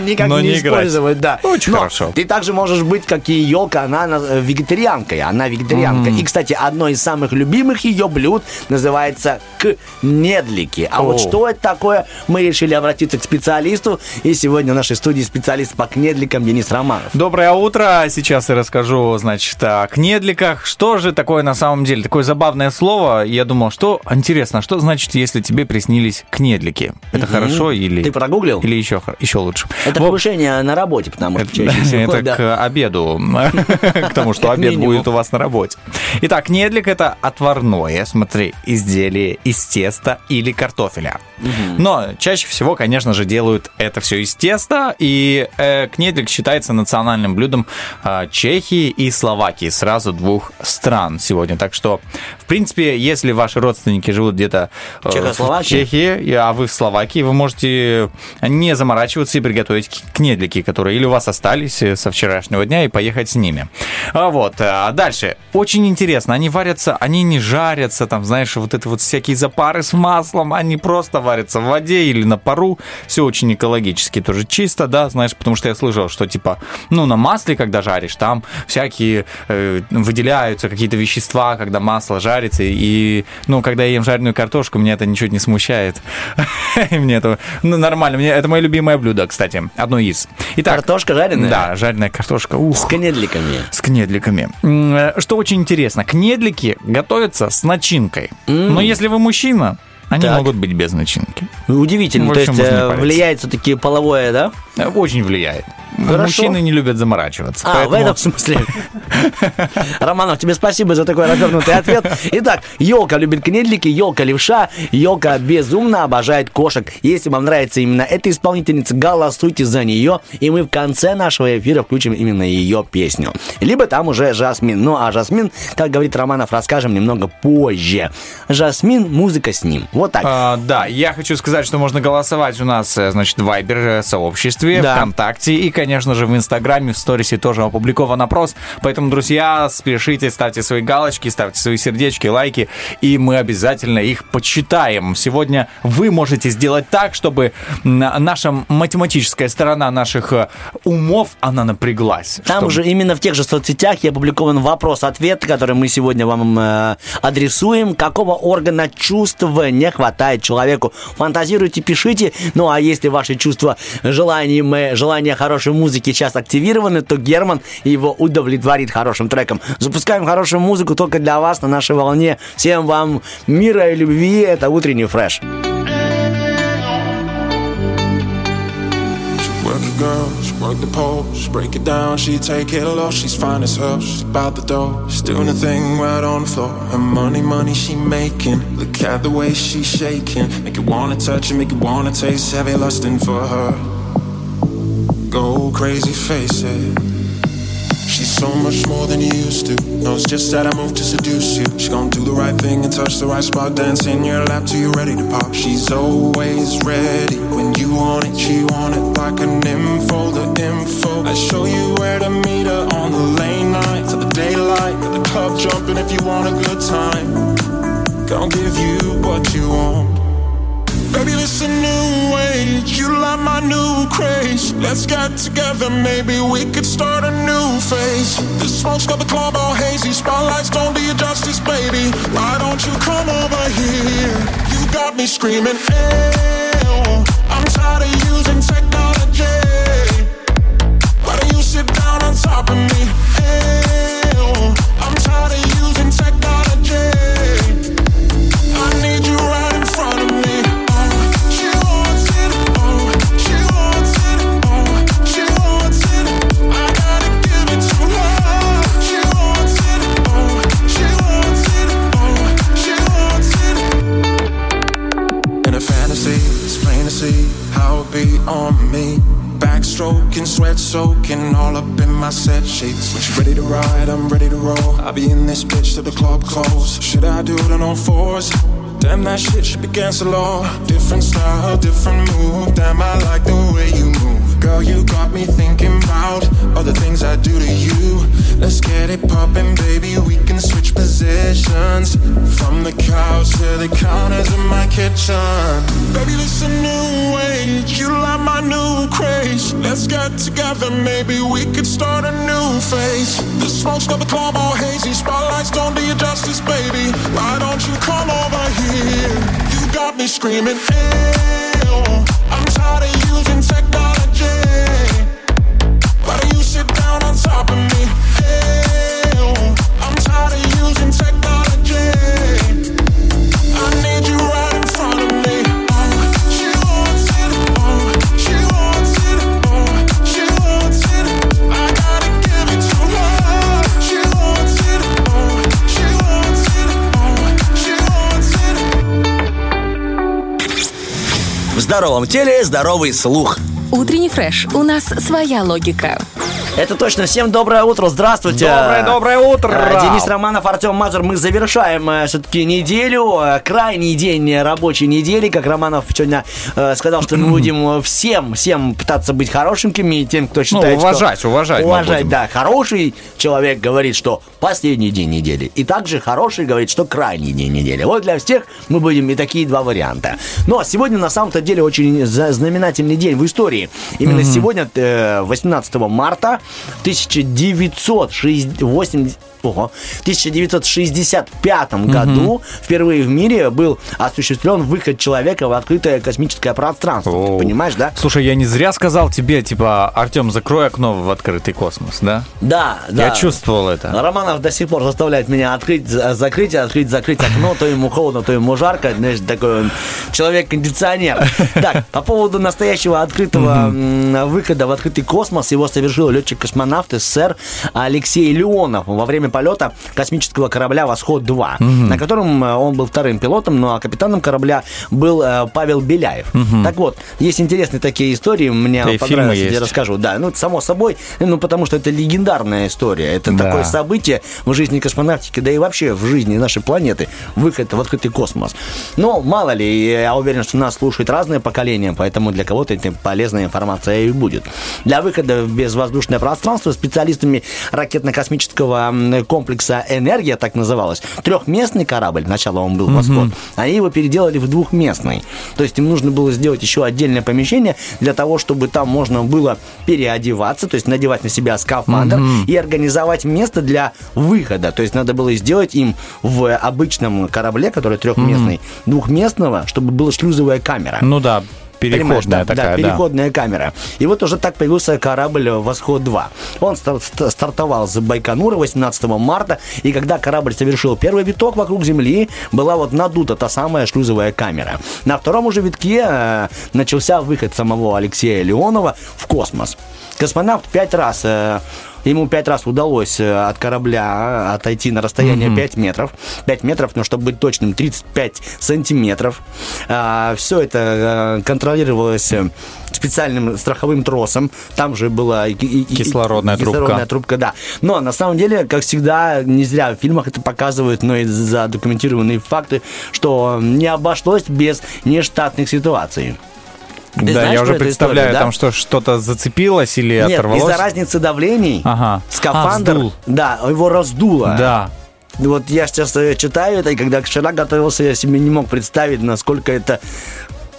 никак не, использовать, да. Очень хорошо. Ты также можешь быть, как и елка, она на- э, вегетарианкой, она вегетарианка. И, кстати, одно из самых любимых ее блюд называется кнедлики. А вот О. что это такое, мы решили обратиться к специалисту. И сегодня в нашей студии специалист по кнедликам Денис Романов. Доброе утро. Сейчас я расскажу, значит, о кнедликах. Что же такое на самом деле? Такое забавное слово. Я думал, что интересно, что значит, если тебе приснились кнедлики? Это хорошо или... Ты прогуглил? Или еще, еще лучше? Это повышение на работе, потому что Это к обеду, к тому, что обед будет у вас на работе. Итак, недлик это отварное, смотри, изделие из теста или картофеля. Но чаще всего, конечно же, делают это все из теста, и э, кнедлик считается национальным блюдом э, Чехии и Словакии, сразу двух стран сегодня. Так что, в принципе, если ваши родственники живут где-то э, в? Чехии, а вы в Словакии, вы можете не заморачиваться и приготовить кнедлики, которые или у вас остались э, со вчерашнего дня, и поехать с ними. А вот, а дальше. Очень интересно, они варятся, они не жарятся, там, знаешь, вот это вот всякие запары с маслом, они просто варятся в воде или на пару. Все очень экологически, тоже чисто, да, знаешь, потому что я слышал, что типа, ну, на масле, когда жаришь, там всякие э, выделяются какие-то вещества, когда масло жарится, и, ну, когда я ем жареную картошку, меня это ничего не смущает. Мне это ну, нормально. Мне, это мое любимое блюдо, кстати. Одно из. Итак, Картошка жареная? Да, жареная картошка. Ух. С кнедликами. С кнедликами. Э, Что очень интересно, кнедлики готовятся с начинкой. Но если вы мужчина, они Так. могут быть без начинки. Удивительно. В То есть э, влияет все-таки половое, да? Очень влияет. Хорошо. Мужчины не любят заморачиваться. А, в поэтому- этом смысле. Романов, тебе спасибо за такой развернутый ответ. Итак, елка любит кнедлики, елка левша, елка безумно обожает кошек. Если вам нравится именно эта исполнительница, голосуйте за нее, и мы в конце нашего эфира включим именно ее песню. Либо там уже Жасмин. Ну, а Жасмин, как говорит Романов, расскажем немного позже. Жасмин, музыка с ним. Вот так. А, да, я хочу сказать, что можно голосовать у нас, э, значит, в Viber э, сообществе Да. ВКонтакте и, конечно же, в Инстаграме, в сторисе тоже опубликован опрос. Поэтому, друзья, спешите, ставьте свои галочки, ставьте свои сердечки, лайки, и мы обязательно их почитаем. Сегодня вы можете сделать так, чтобы на- наша математическая сторона наших э, умов, она напряглась. Там чтобы- уже именно в тех же соцсетях и опубликован вопрос-ответ, который мы сегодня вам э, адресуем. Какого органа чувств не хватает человеку? Фантазируйте, пишите. Ну, а если ваши чувства желанием, э, желания хорошей музыки сейчас активированы, то Герман его удовлетворит хорошим треком. Запускаем хорошую музыку только для вас на нашей волне. Всем вам мира и любви. Это утренний фреш. Girl, she work the pole, she break it down, she take it low, she's fine as hell, she's about the door, she's doing the thing right on the floor. Her money, money she making, look at the way she's shaking, make you wanna touch it, make you wanna taste, heavy lusting for her. Go crazy, face it. She's so much more than you used to. Knows just that I move to seduce you. She gon' do the right thing and touch the right spot. Dance in your lap till you're ready to pop. She's always ready when you want it. She want it like an info, the info. I show you where to meet her on the lane night to the daylight. At the club jumping if you want a good time. Gonna give you what you want. Baby, this a new age. You like my new craze. Let's get together, maybe we could start a new phase. The smoke's got the club all hazy. Spotlights don't do you justice, baby. Why don't you come over here? You got me screaming, ew. I'm tired of using technology. Why don't you sit down on top of me? Ew. I'm tired of using technology. On me. Backstroking, sweat soaking, all up in my set sheets. When she ready to ride, I'm ready to roll. I'll be in this bitch till the club close. Should I do it on all fours? Damn, that shit should be against the law. Different style, different move. Damn, I like the way you move. Girl, you got me thinking about all the things I do to you. Let's get it poppin', baby. We can switch positions from the couch to the counters in my kitchen. Baby, this a new age. You like my new craze. Let's get together, maybe we could start a new phase. The smoke's got the club all hazy. Spotlights don't do you justice, baby. Why don't you come over here? You got me screaming. I'm tired of using technology. Oh. Oh. Oh. Oh. Oh, здоровом теле здоровый слух. Утренний фреш. У нас своя логика. Это точно. Всем доброе утро. Здравствуйте. Доброе-доброе утро. Э, Денис Романов, Артем Мазур. Мы завершаем все-таки неделю. э, Крайний день рабочей недели. Как Романов сегодня э, сказал, что мы будем всем, всем пытаться быть хорошенькими. Тем, кто считает, что- уважать, уважать мы Уважать, будем. да. Хороший человек говорит, что последний день недели. И также хороший говорит, что крайний день недели. Вот для всех мы будем и такие два варианта. Но сегодня на самом-то деле очень знаменательный день в истории. Именно сегодня, э, 18 марта 1980... Ого. В 1965 году впервые в мире был осуществлен выход человека в открытое космическое пространство. Ты О. понимаешь, да? Слушай, я не зря сказал тебе, типа, Артем, закрой окно в открытый космос, да? Да, да. Я чувствовал это. Романов до сих пор заставляет меня открыть, за- закрыть, открыть, закрыть окно. То ему холодно, то ему жарко. Знаешь, такой он человек-кондиционер. Так, по поводу настоящего открытого выхода в открытый космос, его совершил летчик-космонавт СССР Алексей Леонов во время полета космического корабля «Восход-2», на котором э, он был вторым пилотом, ну а капитаном корабля был э, Павел Беляев. Так вот, есть интересные такие истории, мне Да понравилось, я расскажу. Да, ну, само собой, ну, потому что это легендарная история. Это Да. такое событие в жизни космонавтики, да и вообще в жизни нашей планеты. Выход в открытый космос. Но, мало ли, я уверен, что нас слушают разные поколения, поэтому для кого-то это полезная информация и будет. Для выхода в безвоздушное пространство специалистами ракетно-космического комплекса «Энергия», так называлось, трехместный корабль, сначала он был «Восход», они его переделали в двухместный. То есть им нужно было сделать еще отдельное помещение для того, чтобы там можно было переодеваться, то есть надевать на себя скафандр и организовать место для выхода. То есть надо было сделать им в обычном корабле, который трехместный, двухместного, чтобы была шлюзовая камера. Ну да, Понимаешь, переходная да, такая, да, да. переходная камера. И вот уже так появился корабль «Восход-2». Он стар- ст- стартовал с Байконура 18 марта, и когда корабль совершил первый виток вокруг Земли, была вот надута та самая шлюзовая камера. На втором уже витке э, начался выход самого Алексея Леонова в космос. Космонавт пять раз э, Ему пять раз удалось э, от корабля э, отойти на расстояние 5 метров. 5 метров, но чтобы быть точным, 35 сантиметров. все это э, контролировалось э, специальным страховым тросом. Там же была и- и- и- Кислородная трубка. кислородная трубка, да. Но на самом деле, как всегда, не зря в фильмах это показывают, но и задокументированные факты, что не обошлось без нештатных ситуаций. Ты да, знаешь я уже представляю, историю, да? там что, что-то зацепилось или Нет, оторвалось. из-за разницы давлений Ага. скафандр, А, вздул. да, его раздуло. Да. Вот я сейчас э, читаю это, и когда вчера готовился, я себе не мог представить, насколько это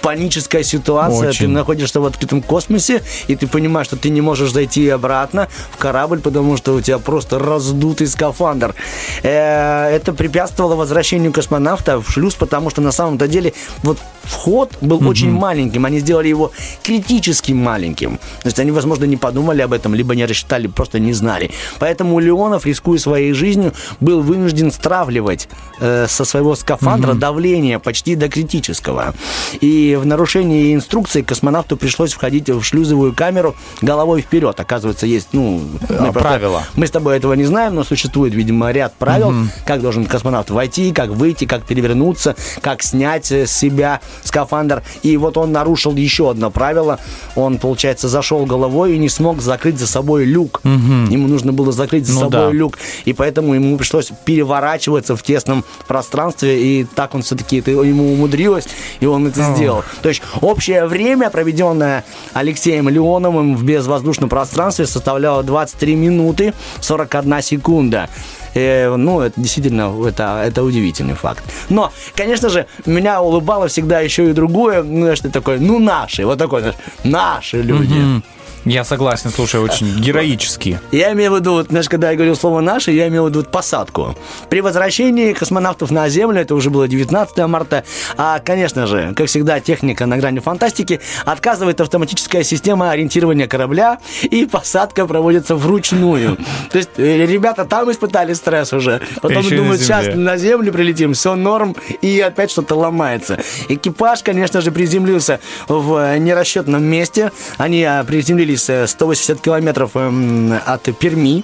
паническая ситуация. Очень. Ты находишься в открытом космосе, и ты понимаешь, что ты не можешь зайти обратно в корабль, потому что у тебя просто раздутый скафандр. Э, Это препятствовало возвращению космонавта в шлюз, потому что на самом-то деле вот вход был очень маленьким. Они сделали его критически маленьким. То есть они, возможно, не подумали об этом, либо не рассчитали, просто не знали. Поэтому Леонов, рискуя своей жизнью, был вынужден стравливать э, со своего скафандра давление почти до критического. И в нарушении инструкции космонавту пришлось входить в шлюзовую камеру головой вперед. Оказывается, есть, ну, мы просто- правила. Мы с тобой этого не знаем, но существует, видимо, ряд правил, как должен космонавт войти, как выйти, как перевернуться, как снять э, с себя скафандр. И вот он нарушил еще одно правило. Он, получается, зашел головой и не смог закрыть за собой люк. Ему нужно было закрыть за Ну собой да. люк. И поэтому ему пришлось переворачиваться в тесном пространстве. И так он все-таки это ему умудрилось, и он это сделал. То есть общее время, проведенное Алексеем Леоновым в безвоздушном пространстве, составляло 23 минуты 41 секунда. Э, ну, это действительно, это, это удивительный факт. Но, конечно же, меня улыбало всегда еще и другое, ну, ты такой, ну, наши, вот такой, наши люди. Я согласен, слушай, очень героически. Я имею в виду, вот, знаешь, когда я говорил слово «наши», я имел в виду вот посадку. При возвращении космонавтов на Землю, это уже было 19 марта, а, конечно же, как всегда, техника на грани фантастики, отказывает автоматическая система ориентирования корабля, и посадка проводится вручную. То есть э, ребята там испытали стресс уже. Потом Еще думают, сейчас на Землю прилетим, все норм, и опять что-то ломается. Экипаж, конечно же, приземлился в э, нерасчетном месте. Они э, приземлились э, 180 километров эм, от Перми,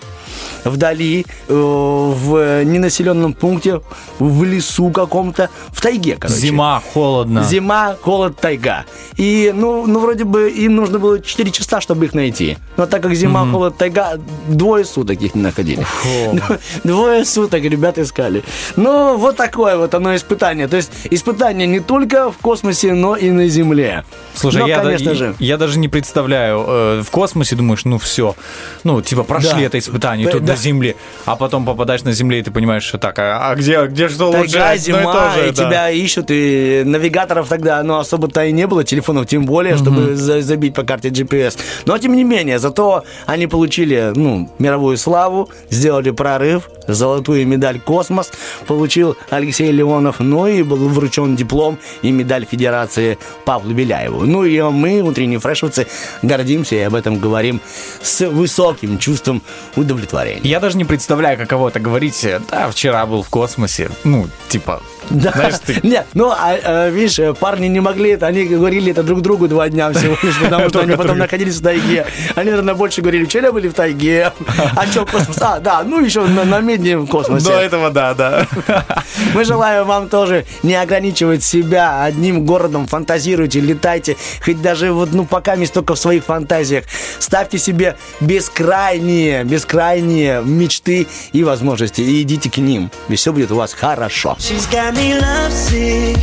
вдали, э, в ненаселенном пункте, в лесу каком-то, в тайге, короче. Зима, холодно. Зима, холод, тайга. И, ну, ну, вроде бы им нужно было 4 часа, чтобы их найти. Но так как зима, холод, тайга, двое суток их не находили. Двое суток ребята искали. Ну, вот такое вот оно испытание. То есть испытание не только в космосе, но и на Земле. Слушай, Но, я, да- конечно же. я даже не представляю, э, в космосе думаешь, ну все, ну типа прошли Да. это испытание Да, тут да. до Земли, а потом попадаешь на Земле и ты понимаешь, что так, а, а где, где что лучше? Тайга, Одно и зима, то же, и да. тебя ищут, и навигаторов тогда, ну, особо-то и не было, телефонов тем более, чтобы за- забить по карте GPS. Но, тем не менее, зато они получили, ну, мировую славу, сделали прорыв, золотую медаль «Космос» получил Алексей Леонов, ну, и был вручен диплом и медаль Федерации Павлу Беляеву. Ну, и мы, утренние фрешовцы, гордимся и об этом говорим с высоким чувством удовлетворения. Я даже не представляю, каково это говорить. Да, вчера был в космосе. Ну, типа, Да. знаешь, ты... Нет, ну, а, а, видишь, э, парни не могли это, они говорили это друг другу два дня всего лишь, потому что они потом находились в тайге. Они, наверное, больше говорили, вчера были в тайге, а что, космос? А, да, ну, еще на, на медне в космосе. До этого, да, да. Мы желаем вам тоже не ограничивать себя одним городом, фантазируйте, летайте, хоть даже вот, ну, пока не только в своих фантазиях. Ставьте себе бескрайние, бескрайние мечты и возможности, и идите к ним, и все будет у вас хорошо. She's got me lovesick.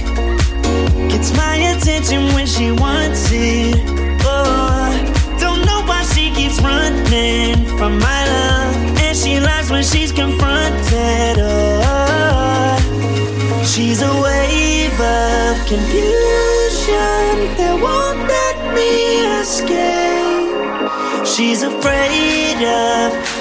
Gets my attention when she wants it. Oh, don't know why she keeps running from my love. And she lies when she's confronted. Oh, she's a wave of confusion that won't let me escape. She's afraid of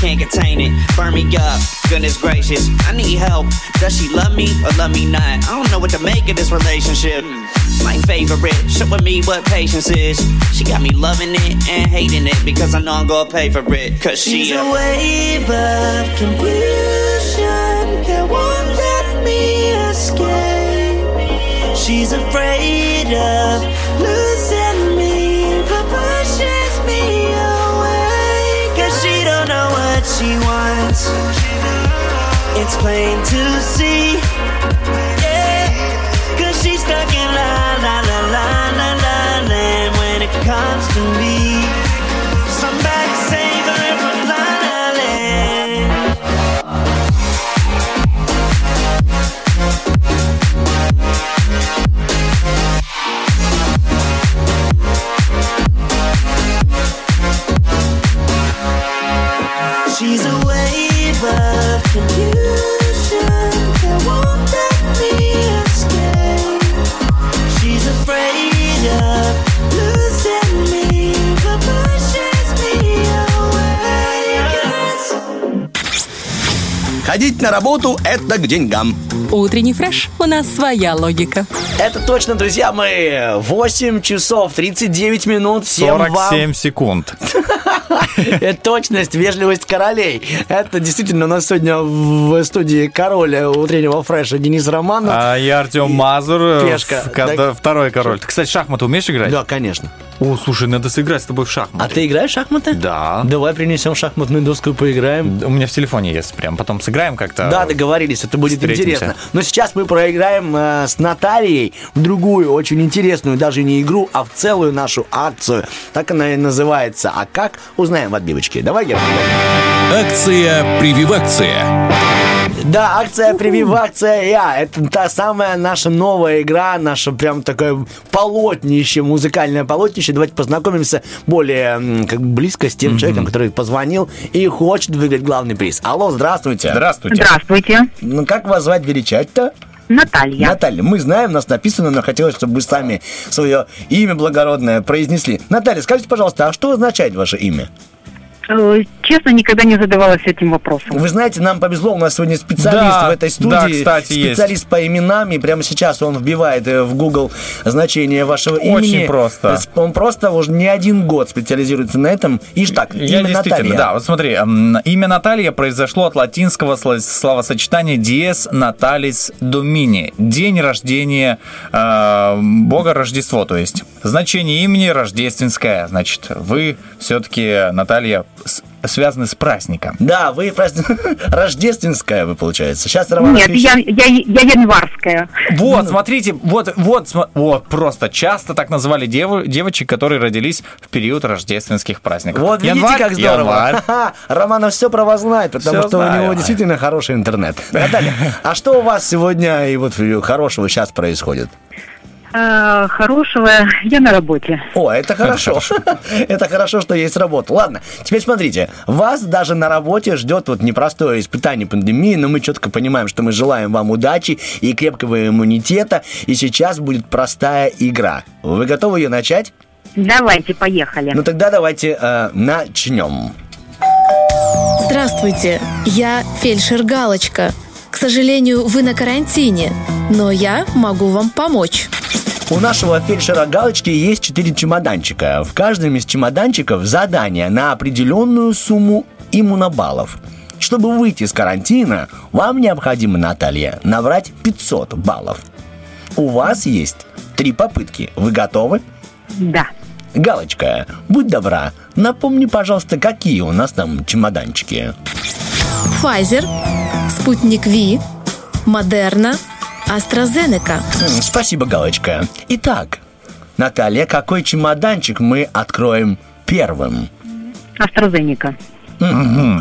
can't contain it. Burn me up, goodness gracious. I need help. Does she love me or love me not? I don't know what to make of this relationship. My favorite, showing me what patience is. She got me loving it and hating it because I know I'm gonna pay for it. Cause she She's a a wave of confusion that won't let me escape. She's afraid of what she wants. It's plain to see. Yeah. Cause she's stuck in la la la la la la land when it comes to me. She's a wave of confusion that won't let me escape. She's afraid of losing me, but pushes me away. 'Cause Ходить на работу – это к деньгам. Утренний фреш. У нас своя логика. Это точно, друзья мои. 8 часов 39 минут. Всем вам 47 секунд. Это точность, вежливость королей. Это действительно у нас сегодня в студии король утреннего фреша Денис Романов. А я Артем Мазур, э, Пешка. второй король. Ты, кстати, шахматы умеешь играть? Да, конечно. О, слушай, надо сыграть с тобой в шахматы. А ты играешь в шахматы? Да. Давай принесем шахматную доску и поиграем. У меня в телефоне есть прям. Потом сыграем как-то. Да, договорились, это будет встретимся. интересно. Но сейчас мы проиграем э, с Натальей в другую, очень интересную, даже не игру, а в целую нашу акцию. Так она и называется. А как? Узнаем в отбивочке. Давай, Герман. Акция «Прививакция». Да, акция «Прививакция Я». Это та самая наша новая игра, наше прям такое полотнище, музыкальное полотнище. Давайте познакомимся более как бы близко с тем человеком, который позвонил и хочет выиграть главный приз. Алло, здравствуйте. Здравствуйте. Здравствуйте, Ну, как вас звать, величать-то? Наталья. Наталья, мы знаем, у нас написано, но хотелось, чтобы вы сами свое имя благородное произнесли. Наталья, скажите, пожалуйста, а что означает ваше имя? Э, Честно, никогда не задавалась этим вопросом. Вы знаете, нам повезло, у нас сегодня специалист Да, в этой студии, да, кстати, есть. специалист по именам, и прямо сейчас он вбивает э, в Google значение вашего Очень имени. просто. Он просто уже не один год специализируется на этом. И ж так, Я имя Наталья. да, вот смотри, имя Наталья произошло от латинского сло- словосочетания dies natalis domini, день рождения э, Бога Рождество, то есть значение имени рождественское, значит, вы все-таки, Наталья, связаны с праздником. Да, вы просто рождественская вы, получается. Сейчас Роман Нет, я, я, я январская. Вот, смотрите, вот, вот, вот, просто часто так называли дев- девочек, которые родились в период рождественских праздников. Вот видите, Январь, как здорово. январь. Романов все про вас знает, потому Всё что у знаю. него действительно хороший интернет. Наталья, а что у вас сегодня и вот хорошего сейчас происходит? А, хорошего. Я на работе. О, это хорошо. Это хорошо, что есть работа. Ладно, теперь смотрите. Вас даже на работе ждет вот непростое испытание пандемии, но мы четко понимаем, что мы желаем вам удачи и крепкого иммунитета. И сейчас будет простая игра. Вы готовы ее начать? Давайте, поехали. Ну тогда давайте э, начнем. Здравствуйте, я фельдшер Галочка. К сожалению, вы на карантине, но я могу вам помочь. У нашего фельдшера Галочки есть четыре чемоданчика. В каждом из чемоданчиков задание на определенную сумму иммунобаллов. Чтобы выйти из карантина, вам необходимо, Наталья, набрать 500 баллов. У вас есть три попытки. Вы готовы? Да. Галочка, будь добра, напомни, пожалуйста, какие у нас там чемоданчики. Pfizer, Спутник Ви, Модерна, AstraZeneca. Спасибо, Галочка. Итак, Наталья, какой чемоданчик мы откроем первым? AstraZeneca.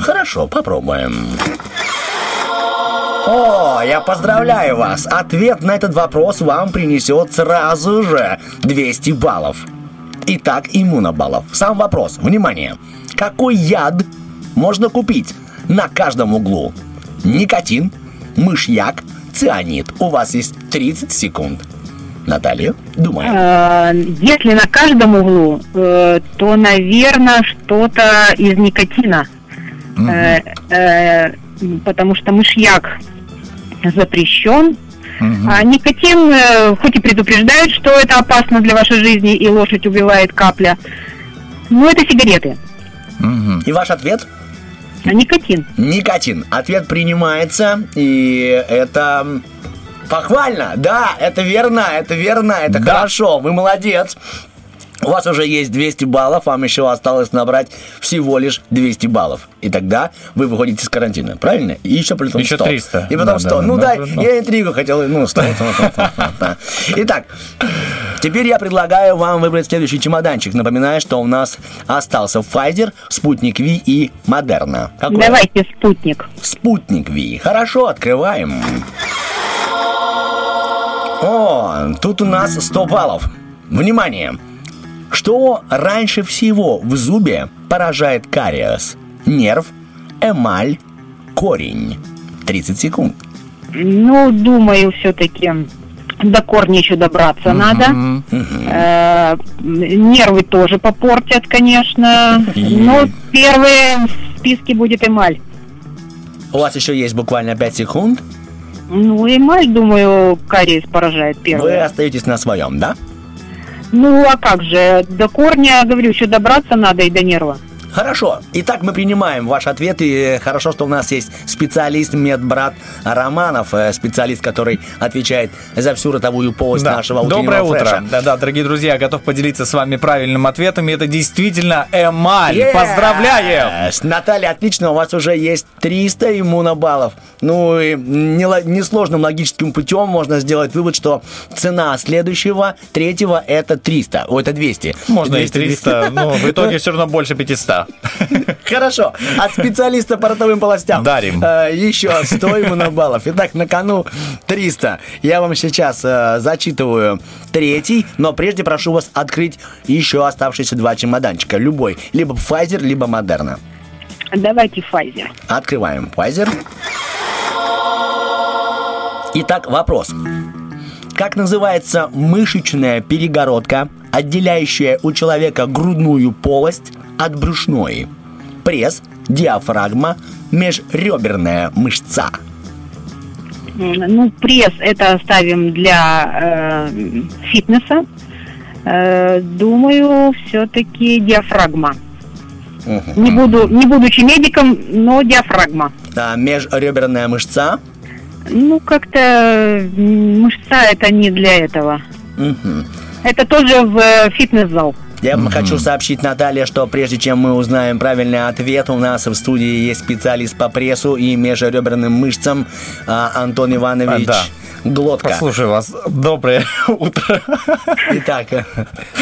Хорошо, попробуем. О, я поздравляю вас! Ответ на этот вопрос вам принесет сразу же 200 баллов. Итак, иммунобаллов. Сам вопрос. Внимание. Какой яд можно купить на каждом углу? Никотин, мышьяк, цианид. У вас есть 30 секунд. Наталья, думаем. А, Если на каждом углу, э, то, наверное, что-то из никотина. Э, э, Потому что мышьяк запрещен. А никотин, э, хоть и предупреждает, что это опасно для вашей жизни и лошадь убивает капля, но это сигареты. И ваш ответ? А никотин. Никотин. Ответ принимается, и это похвально. Да, это верно, это верно, это хорошо. Вы молодец. У вас уже есть 200 баллов, вам еще осталось набрать всего лишь 200 баллов. И тогда вы выходите из карантина, правильно? И еще при этом Еще 100. 300. И потом Да, 100. да, ну да, да, да, я интригу хотел, ну 100. 100, 100, 100, 100. Итак, теперь я предлагаю вам выбрать следующий чемоданчик. Напоминаю, что у нас остался Pfizer, Спутник Ви и Модерна. Какой? Давайте спутник. Спутник Ви. Хорошо, открываем. О, тут у нас 100 баллов. Внимание! Что раньше всего в зубе поражает кариес? Нерв, эмаль, корень. 30 секунд. Ну, думаю, все-таки до корня еще добраться надо. Э, Нервы тоже попортят, конечно. Но первые в списке будет эмаль. У вас еще есть буквально 5 секунд. Ну, эмаль, думаю, кариес поражает Вы первый. остаетесь на своем, да? Ну, а как же, до корня, говорю, еще добраться надо и до нерва. Хорошо. Итак, мы принимаем ваш ответ. И хорошо, что у нас есть специалист, медбрат Романов, э, специалист, который отвечает за всю ротовую полость Да. нашего утреннего Доброе утро. фреша. Да-да, дорогие друзья, готов поделиться с вами правильным ответом. И это действительно эмаль. Yes! Поздравляем! Наталья, отлично, у вас уже есть 300 иммунобаллов. Ну, и несложным логическим путем можно сделать вывод, что цена следующего, третьего, это 300. О, это 200. Можно и 200, 300, но в итоге все равно больше 500. Хорошо. От специалиста по ротовым полостям. Дарим. Э, еще 100 иммунобаллов. Итак, на кону 300. Я вам сейчас э, зачитываю третий, но прежде прошу вас открыть еще оставшиеся два чемоданчика. Любой. Либо Pfizer, либо Moderna. Давайте Pfizer. Открываем Pfizer. Итак, вопрос. Как называется мышечная перегородка, отделяющая у человека грудную полость от брюшной? Пресс, диафрагма, межреберная мышца. М, Ну, пресс это оставим для э, фитнеса. Э, думаю, все-таки диафрагма. Не буду, не будучи медиком, но диафрагма. А, межреберная мышца. Ну, как-то мышца это не для этого. Это тоже в э, фитнес-зал. Я вам хочу сообщить, Наталья, что прежде чем мы узнаем правильный ответ, у нас в студии есть специалист по прессу и межреберным мышцам а, Антон Иванович А, да. Глотка. Послушаю вас. Доброе утро. Итак,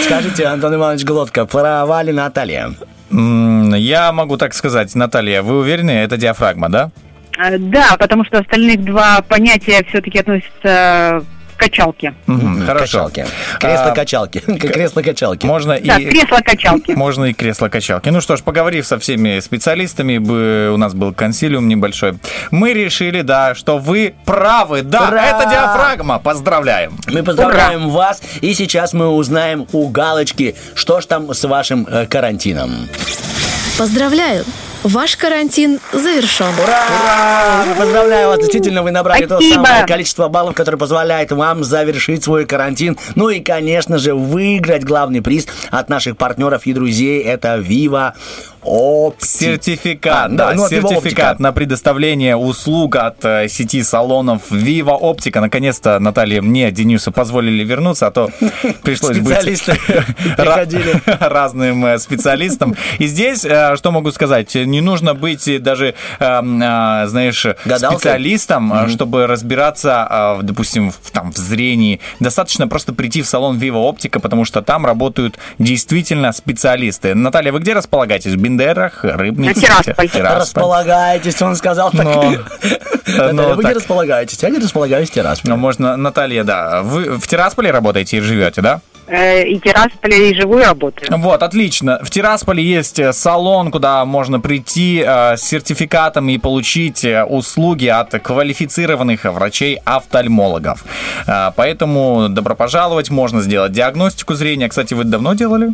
скажите, Антон Иванович Глотка, права ли Наталья? Я могу так сказать, Наталья, вы уверены, это диафрагма, да? Э, Да, потому что остальных два понятия все-таки относятся качалки. Мгм, Хорошо. Качалки. А, Кресло-качалки. Кресло-качалки. Можно Да, и... кресло-качалки. Можно и кресло-качалки. Ну что ж, поговорив со всеми специалистами, бы- у нас был консилиум небольшой, мы решили, да, что вы правы. Да, Ура! это диафрагма. Поздравляем. Мы поздравляем вас, и сейчас мы узнаем у Галочки, что ж там с вашим э, карантином. Поздравляю! Ваш карантин завершен. Ура! Поздравляю вас, действительно, вы набрали то Спасибо. самое количество баллов, которое позволяет вам завершить свой карантин. Ну и, конечно же, выиграть главный приз от наших партнеров и друзей. Это Viva Opti. Сертификат, А, да, ну, сертификат на предоставление услуг от э, сети салонов Viva Optica. Наконец-то, Наталья, мне, Денису, позволили вернуться, а то пришлось быть разным э, специалистам. И здесь, э, что могу сказать, не нужно быть даже, э, э, знаешь, специалистом, чтобы разбираться, допустим, в, там, в зрении. Достаточно просто прийти в салон Viva Optica, потому что там работают действительно специалисты. Наталья, вы где располагаетесь? Бендерах? На Тирасполь. Располагайтесь, он сказал так. Но- Наталья, но вы так. располагаетесь? Я не располагаюсь в Тирасполе. Ну, можно, Наталья, да. Вы в Тирасполе работаете и живете, да? Э, И Тирасполе, и живую работаю. Вот, отлично. В Тирасполе есть э, салон, куда можно прийти э, с сертификатом и получить услуги от квалифицированных врачей-офтальмологов. Поэтому добро пожаловать, можно сделать диагностику зрения. Кстати, вы давно делали?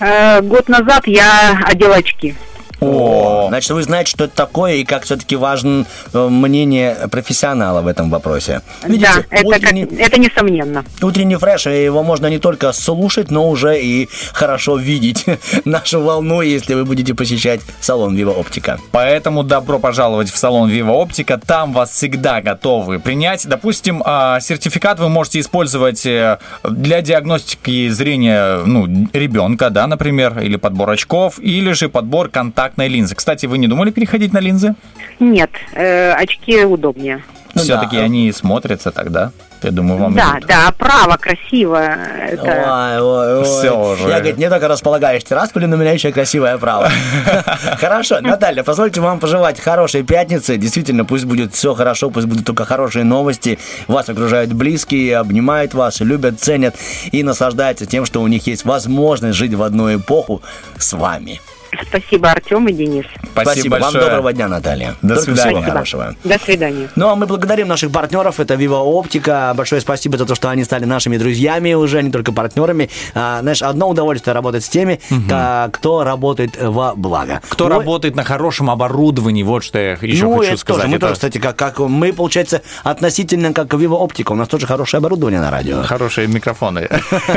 Год назад я одела очки. О, Значит, вы знаете, что это такое и как все-таки важно э, мнение профессионала в этом вопросе. Видите, да, это, как- утренний, это несомненно. утренний фреш, и его можно не только слушать, но уже и хорошо видеть нашу волну, если вы будете посещать салон Viva Optica. Поэтому добро пожаловать в салон Viva Optica. Там вас всегда готовы принять. Допустим, а, сертификат вы можете использовать э, для диагностики зрения ну, ребенка, да, например, или подбор очков, или же подбор контактной линзы. Кстати, вы не думали переходить на линзы? Нет, э, очки удобнее. Ну Все-таки да. они смотрятся тогда. Я думаю, вам да, идут. да, право, красиво. Это... Ой, ой, ой. Всё уже. Я, говорит, не только располагаюсь в Тирасполе, но у меня еще красивое право. Хорошо, Наталья, позвольте вам пожелать хорошей пятницы. Действительно, пусть будет все хорошо, пусть будут только хорошие новости. Вас окружают близкие, обнимают вас, любят, ценят и наслаждаются тем, что у них есть возможность жить в одну эпоху с вами. Спасибо, Артем и Денис. Спасибо, Вам большое. доброго дня, Наталья. До Только свидания. всего хорошего. До свидания. Ну, а мы благодарим наших партнеров. Это Viva Optica. Большое спасибо за то, что они стали нашими друзьями уже, не только партнерами. А, знаешь, одно удовольствие работать с теми, ка- кто работает во благо. Кто Ой, работает на хорошем оборудовании, вот что я еще ну, хочу это сказать. тоже. Мы Это тоже, кстати, как, как мы, получается, относительно как Viva Optica. У нас тоже хорошее оборудование на радио. Хорошие микрофоны.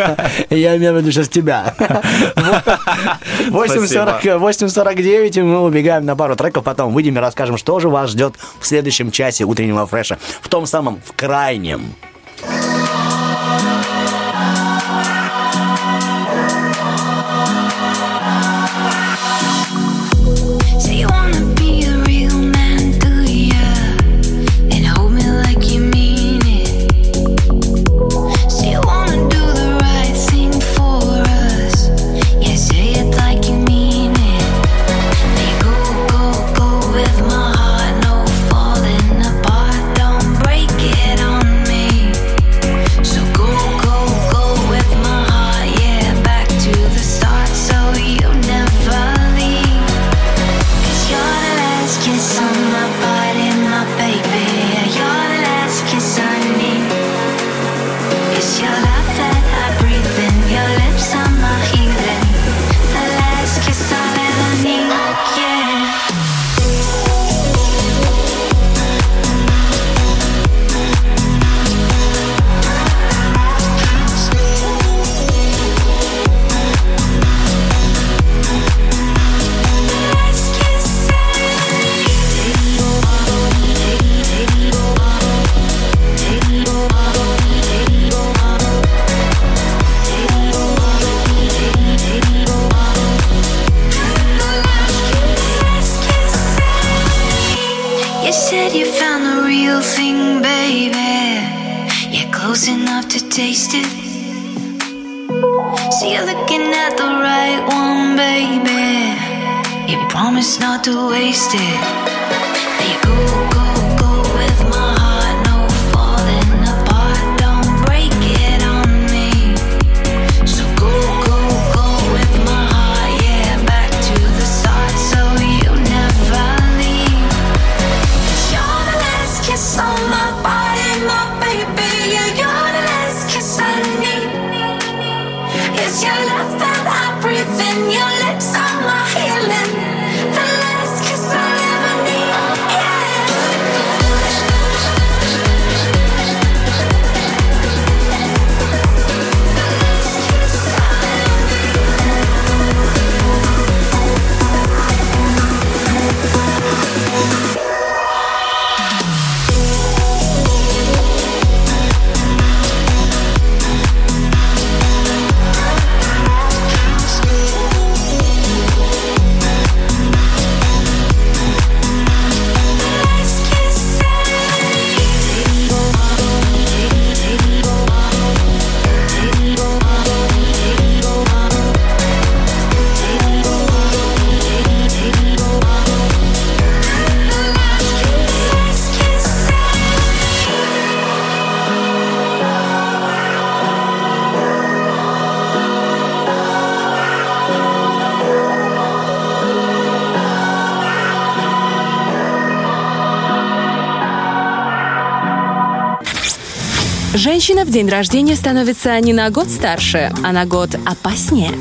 Я имею в виду сейчас тебя. 8.40 8.49, и мы убегаем на пару треков, потом выйдем и расскажем, что же вас ждет в следующем часе утреннего фреша. В том самом, в крайнем. she в день рождения становится не на год старше, а на год опаснее.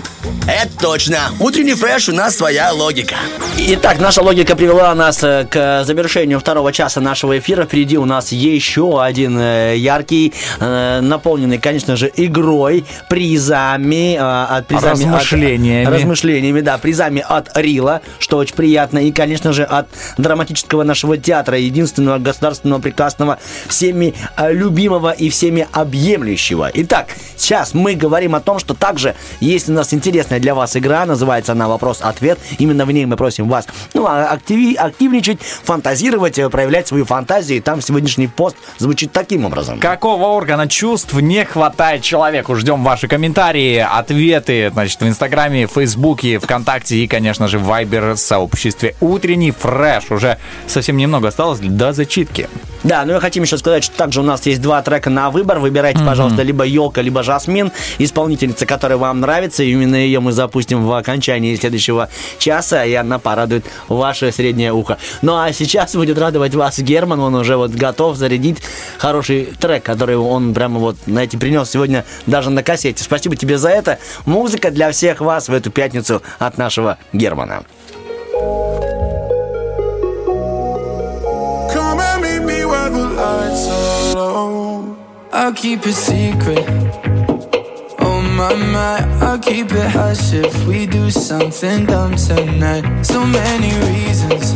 Это точно. Утренний фреш у нас своя логика. Итак, наша логика привела нас э, к завершению второго часа нашего эфира. Впереди у нас еще один э, яркий, э, наполненный, конечно же, игрой, призами, от призами от- Размышлениями. размышлениями, да, призами от Рила, что очень приятно, и, конечно же, от драматического нашего театра, единственного государственного прекрасного, всеми любимого и всеми объемлющего. Итак, сейчас мы говорим о том, что также есть у нас интересная для вас игра, называется она «Вопрос-ответ». Именно в ней мы просим вас ну, а- активи- активничать, фантазировать, э, проявлять свою фантазию. И там сегодняшний пост звучит таким образом. Какого органа чувств не хватает человеку? Ждем ваши комментарии, ответы, значит, в Инстаграме, Фейсбуке, ВКонтакте и, конечно же, в Вайбер сообществе «Утренний фреш». Уже совсем немного осталось до зачитки. Да, ну я хотим еще сказать, что также у нас есть два трека на выбор. Выбирайте, пожалуйста, либо Йока, либо Жасмин, исполнительница, которая вам нравится. И именно ее мы запустим в окончании следующего часа, и она порадует ваше среднее ухо. Ну а сейчас будет радовать вас Герман, он уже вот готов зарядить хороший трек, который он прямо вот, знаете, принес сегодня даже на кассете. Спасибо тебе за это. Музыка для всех вас в эту пятницу от нашего Германа. I'll keep it secret. Oh my my, I'll keep it hush if we do something dumb tonight. So many reasons.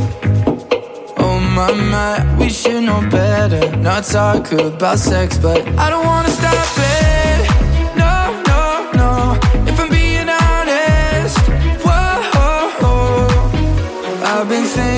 Oh my my, we should know better. Not talk about sex, but I don't wanna stop it. No, no, no. If I'm being honest, whoa. I've been thinking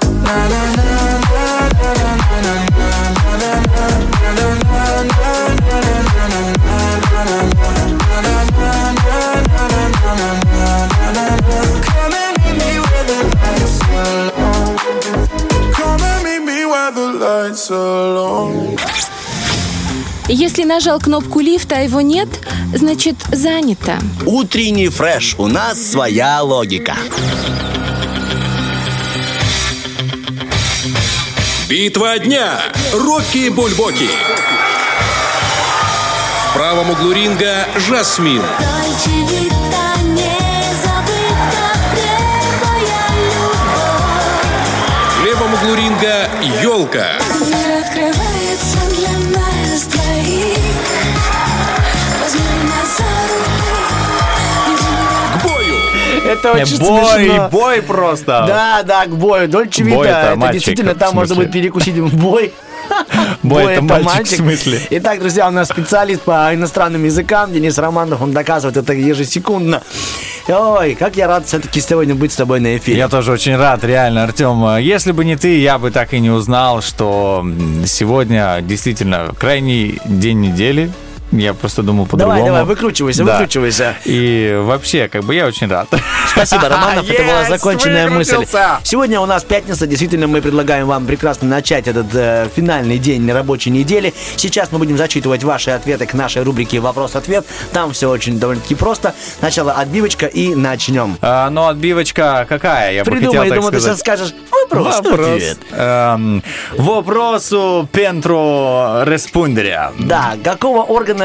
Если нажал кнопку лифта, а его нет, значит занято. Утренний фреш. У нас своя логика. Битва дня. Рокки Бульбоки. В правом углу ринга Жасмин. В левом углу ринга Елка. Это очень бой, смешно. бой просто. Да, да, к бою. Дольче Бой Вита. это Это мальчик, действительно там можно будет перекусить бой. Бой это мальчик, в смысле? Итак, друзья, у нас специалист по иностранным языкам Денис Романов, он доказывает это ежесекундно. Ой, как я рад все-таки сегодня быть с тобой на эфире. Я тоже очень рад, реально, Артем. Если бы не ты, я бы так и не узнал, что сегодня действительно крайний день недели. Я просто думал по-другому. Давай, давай, выкручивайся, Да. выкручивайся. И вообще, как бы я очень рад. Спасибо, Романов, это была законченная мысль. Сегодня у нас пятница, действительно, мы предлагаем вам прекрасно начать этот э, финальный день рабочей недели. Сейчас мы будем зачитывать ваши ответы к нашей рубрике «Вопрос-ответ». Там все очень довольно-таки просто. Сначала отбивочка и начнем. А, но отбивочка какая? Я бы Придумай, хотел так думаю, ты сказать. сейчас скажешь вопрос, ответ. Эм, вопросу Пентру Респундеря. Да, какого органа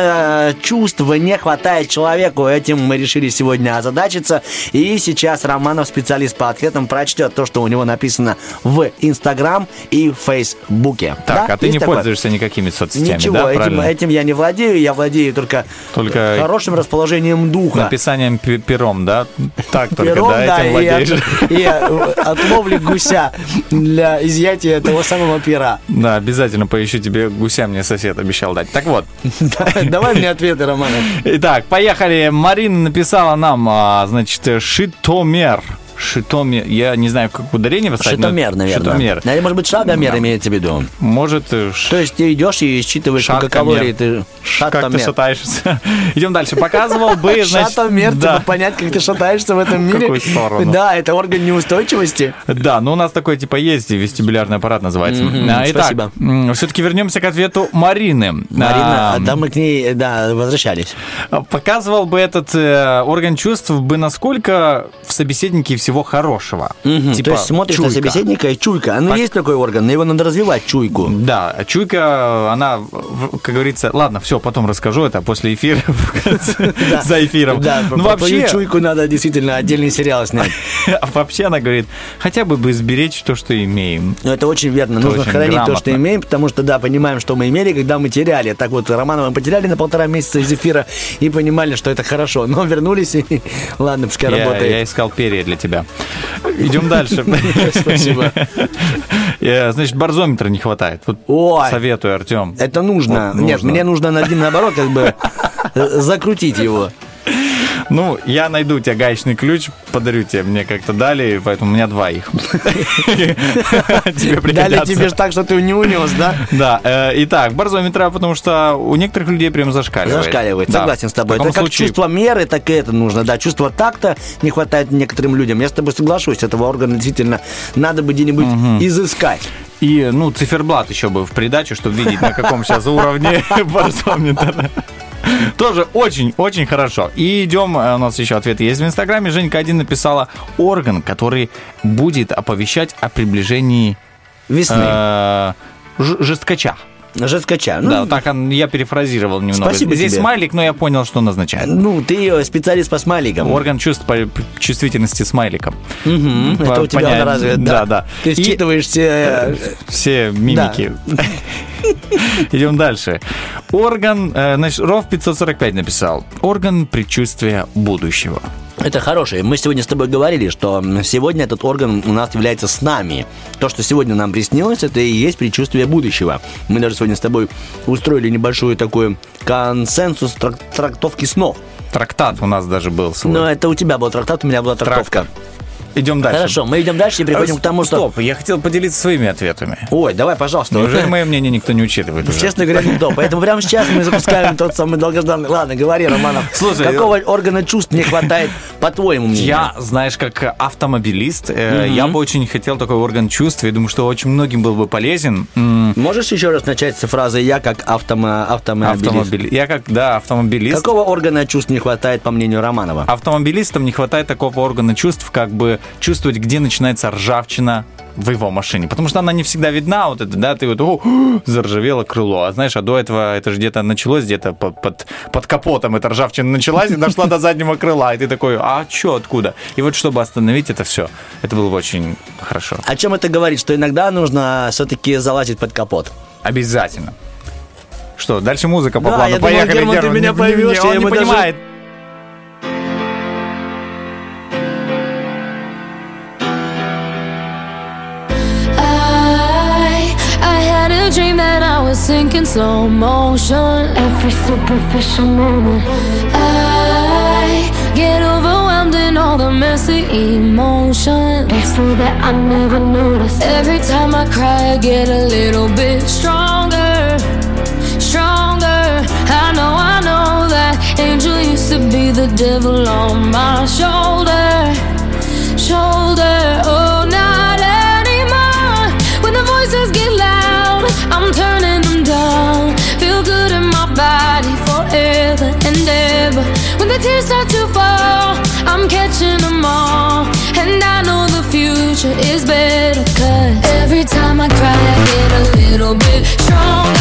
чувств не хватает человеку? Этим мы решили сегодня озадачиться. И сейчас Романов, специалист по ответам, прочтет то, что у него написано в Инстаграм и в Фейсбуке. Так, Да? а ты Есть не такое? пользуешься никакими соцсетями, Ничего, да? этим, этим я не владею, я владею только, Только хорошим расположением духа. Написанием пе- пером, да? Так только, Пером, да, да, этим и, владеешь. от, и от ловли гуся для изъятия того самого пера. Да, обязательно поищу тебе гуся, мне сосед обещал дать. Так вот, Давай, мне ответы, Романов. итак, поехали. Марина написала нам, а, значит, шитомер. Шитомер, я не знаю, как ударение поставить. но- Шитомер, наверное. Шитомер. Наверное, может быть, шагомер Да. имеется в виду. Может, э, ш- То есть ты идешь и считываешь, сколько Шатомер. калорий ты... как ты шатаешься. Идем дальше. Показывал бы, значит... Шатомер, да. типа понять, как ты шатаешься в этом мире. какую сторону? Да, это орган неустойчивости. Да, ну у нас такой типа есть, вестибулярный аппарат называется. А, Итак, спасибо. все-таки вернемся к ответу Марины. Марина, А, а там мы к ней, да, возвращались. Показывал бы этот э, орган чувств бы насколько в собеседнике всего хорошего. Мгм, Типа То есть смотришь на чуйка. собеседника и чуйка. А ну есть такой орган, но его надо развивать, чуйку. Да, а чуйка, она, как говорится, ладно, все, потом расскажу это после эфира, за эфиром. Да, ну вообще, чуйку надо действительно отдельный сериал снять. вообще она говорит, хотя бы бы сберечь то, что имеем. Ну, это очень верно. Нужно хранить то, что имеем, потому что, да, понимаем, что мы имели, когда мы теряли. Так вот, Романова потеряли на полтора месяца из эфира и понимали, что это хорошо. Но вернулись и... Ладно, пускай работает. я искал перья для тебя. Идем дальше. Спасибо. Значит, барзометра не хватает. Вот. Советую, Артем. Это нужно. Вот Нет, нужно. мне нужно один наоборот, как бы закрутить его. Ну, я найду у тебя гаечный ключ, подарю тебе. Мне как-то дали, поэтому у меня два их. Тебе Дали тебе ж так, что ты не унес, да? Да, э, итак, барзометра, потому что у некоторых людей прям зашкаливает. Зашкаливает, согласен с тобой. Это как чувство меры, так и это нужно. Да, чувство такта не хватает некоторым людям. Я с тобой соглашусь, этого органа действительно надо бы где-нибудь изыскать. И, ну, циферблат еще бы в придачу, чтобы видеть, на каком сейчас уровне барзометра. Тоже очень-очень хорошо. И идем, э, у нас еще ответы есть в Инстаграме. Женька один написала орган, который будет оповещать о приближении Весны. э, жесткача. Жесткача. Ну, да, вот так он- я перефразировал немного. Спасибо Здесь тебе. смайлик, но я понял, что он означает. Ну, ты специалист по смайликам. Орган чувств по чувствительности смайликом. Это По- у тебя понять- он развит, Да, да. да. Ты И- считываешь все... э, все мимики. Идем дальше. Орган, э, значит, Ров 545 написал. Орган предчувствия будущего. Это хорошее. Мы сегодня с тобой говорили, что сегодня этот орган у нас является с нами. То, что сегодня нам приснилось, это и есть предчувствие будущего. Мы даже сегодня с тобой устроили небольшой такой консенсус трак- трактовки снов. Трактат у нас даже был свой. Но это у тебя был трактат, у меня была трактовка. Идем дальше. Хорошо, мы идем дальше и переходим к тому, что... Стоп, я хотел поделиться своими ответами. Ой, давай, пожалуйста. Неужели мое мнение никто не учитывает уже? Честно говоря, никто. Поэтому прямо сейчас мы запускаем тот самый долгожданный... Ладно, говори, Романов. Слушай, Какого органа чувств не хватает, по твоему мнению? Я, знаешь, как автомобилист, э, я бы очень хотел такой орган чувств. Я думаю, что очень многим был бы полезен. Можешь еще раз начать с фразы «я как автомо... автомобилист»? Автомобили... Я как, да, автомобилист. Какого органа чувств не хватает, по мнению Романова? Автомобилистам не хватает такого органа чувств, как бы чувствовать, где начинается ржавчина в его машине, потому что она не всегда видна, вот это, да, ты вот, о, заржавело крыло, а знаешь, а до этого это же где-то началось, где-то под, под, под капотом эта ржавчина началась и дошла до заднего крыла, и ты такой, а что, откуда? И вот чтобы остановить это все, это было бы очень хорошо. О чем это говорит? Что иногда нужно все-таки залазить под капот. Обязательно. Что, дальше музыка по Да, плану. я думал, Поехали, Герман, ты Герман. меня Не- поймешь, не- я Он не ему даже- dream that I was sinking slow motion. Every superficial moment. I get overwhelmed in all the messy emotions. So that I never noticed. Every time I cry, I get a little bit stronger, stronger. I know, I know that angel used to be the devil on my shoulder, shoulder. Oh, tears start to fall, I'm catching them all. And I know the future is better. Cause every time I cry, I get a little bit stronger.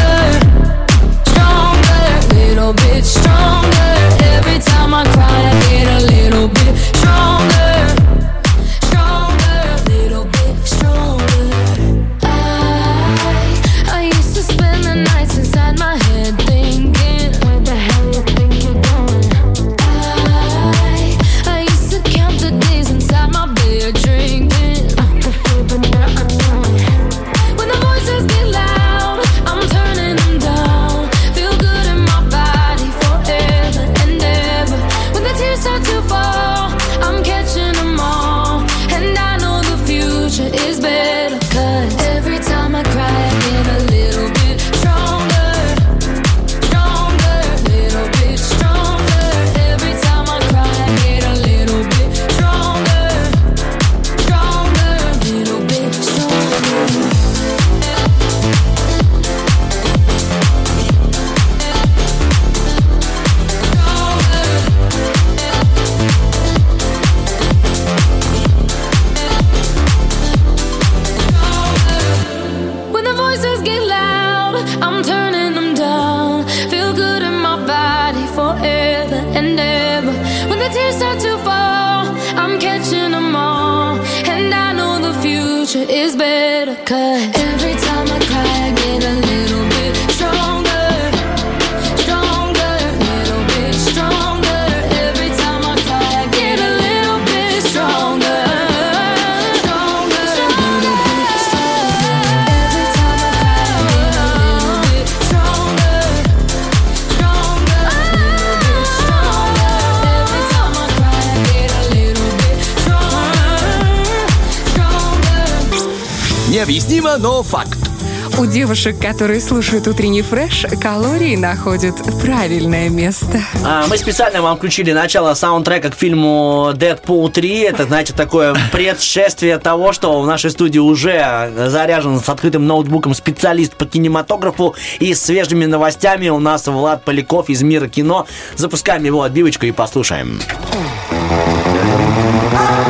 Девушек, которые слушают утренний фреш, калории находят правильное место. А, Мы специально вам включили начало саундтрека к фильму «Дэдпул 3». Это, знаете, такое предшествие того, что в нашей студии уже заряжен с открытым ноутбуком специалист по кинематографу и с свежими новостями у нас Влад Поляков из «Мира кино». Запускаем его отбивочку и послушаем.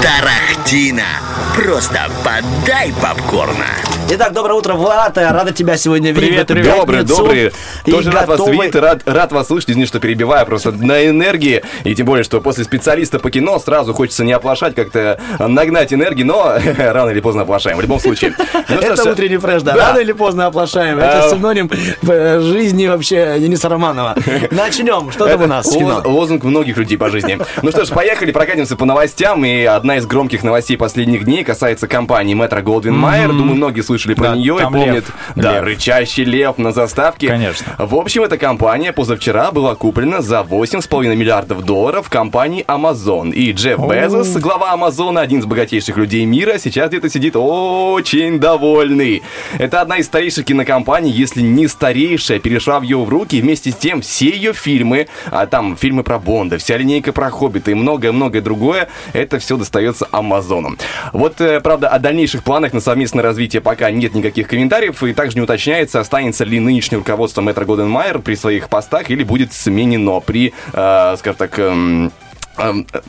Тарахтина. Просто подай попкорна. Итак, доброе утро, Влад. Рада тебя сегодня видеть в эту Добрый, добрый. Тоже рад вас готовы- видеть, рад, рад вас слышать. Извините, что перебиваю, просто на энергии. И тем более, что после специалиста по кино сразу хочется не оплошать, как-то нагнать энергии, но рано или поздно оплошаем. В любом случае. Ну что Это ж, утренний фреш, да. Да. Рано или поздно оплошаем. А, Это синоним э, жизни вообще Дениса Романова. Начнем. Что там у нас? Лозунг многих людей по жизни. Ну что ж, поехали, прокатимся по новостям. И одна из громких новостей последних дней касается компании Metro Goldwyn Mayer. Мгм. Думаю, многие слышали про Да, нее и помнят. лев. Да, Лев. рычащий лев на заставке. Конечно. В общем, эта компания позавчера была куплена за 8,5 миллиардов долларов компанией Amazon. И Джефф О. Безос, глава Амазона, один из богатейших людей мира, сейчас где-то сидит очень довольный. Это одна из старейших кинокомпаний, если не старейшая, перешла в ее в руки. И вместе с тем все ее фильмы, а там фильмы про Бонда, вся линейка про Хоббита и многое-многое другое, это все достается Амазону. Вот, э, правда, о дальнейших планах на совместное развитие пока нет никаких комментариев, и также не уточняется, останется ли нынешнее руководство Метро Голден Майер при своих постах или будет сменено при, э, скажем так, эм,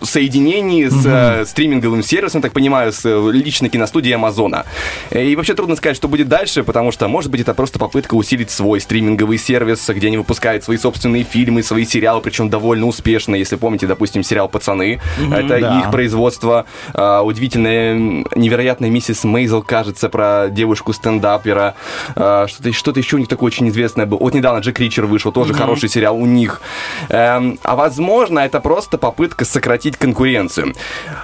соединении с э, стриминговым сервисом, так понимаю, с э, личной киностудией Амазона. Э, И вообще трудно сказать, что будет дальше, потому что, может быть, это просто попытка усилить свой стриминговый сервис, где они выпускают свои собственные фильмы, свои сериалы, причем довольно успешно. Если помните, допустим, сериал «Пацаны», Мгм. это Да. их производство. А, Удивительная, невероятная миссис Мейзел, кажется, про девушку-стендапера. А, Что-то что еще у них такое очень известное было. Вот недавно Джек Ричер вышел, тоже Мгм. хороший сериал у них. Эм, А возможно, это просто попытка сократить конкуренцию.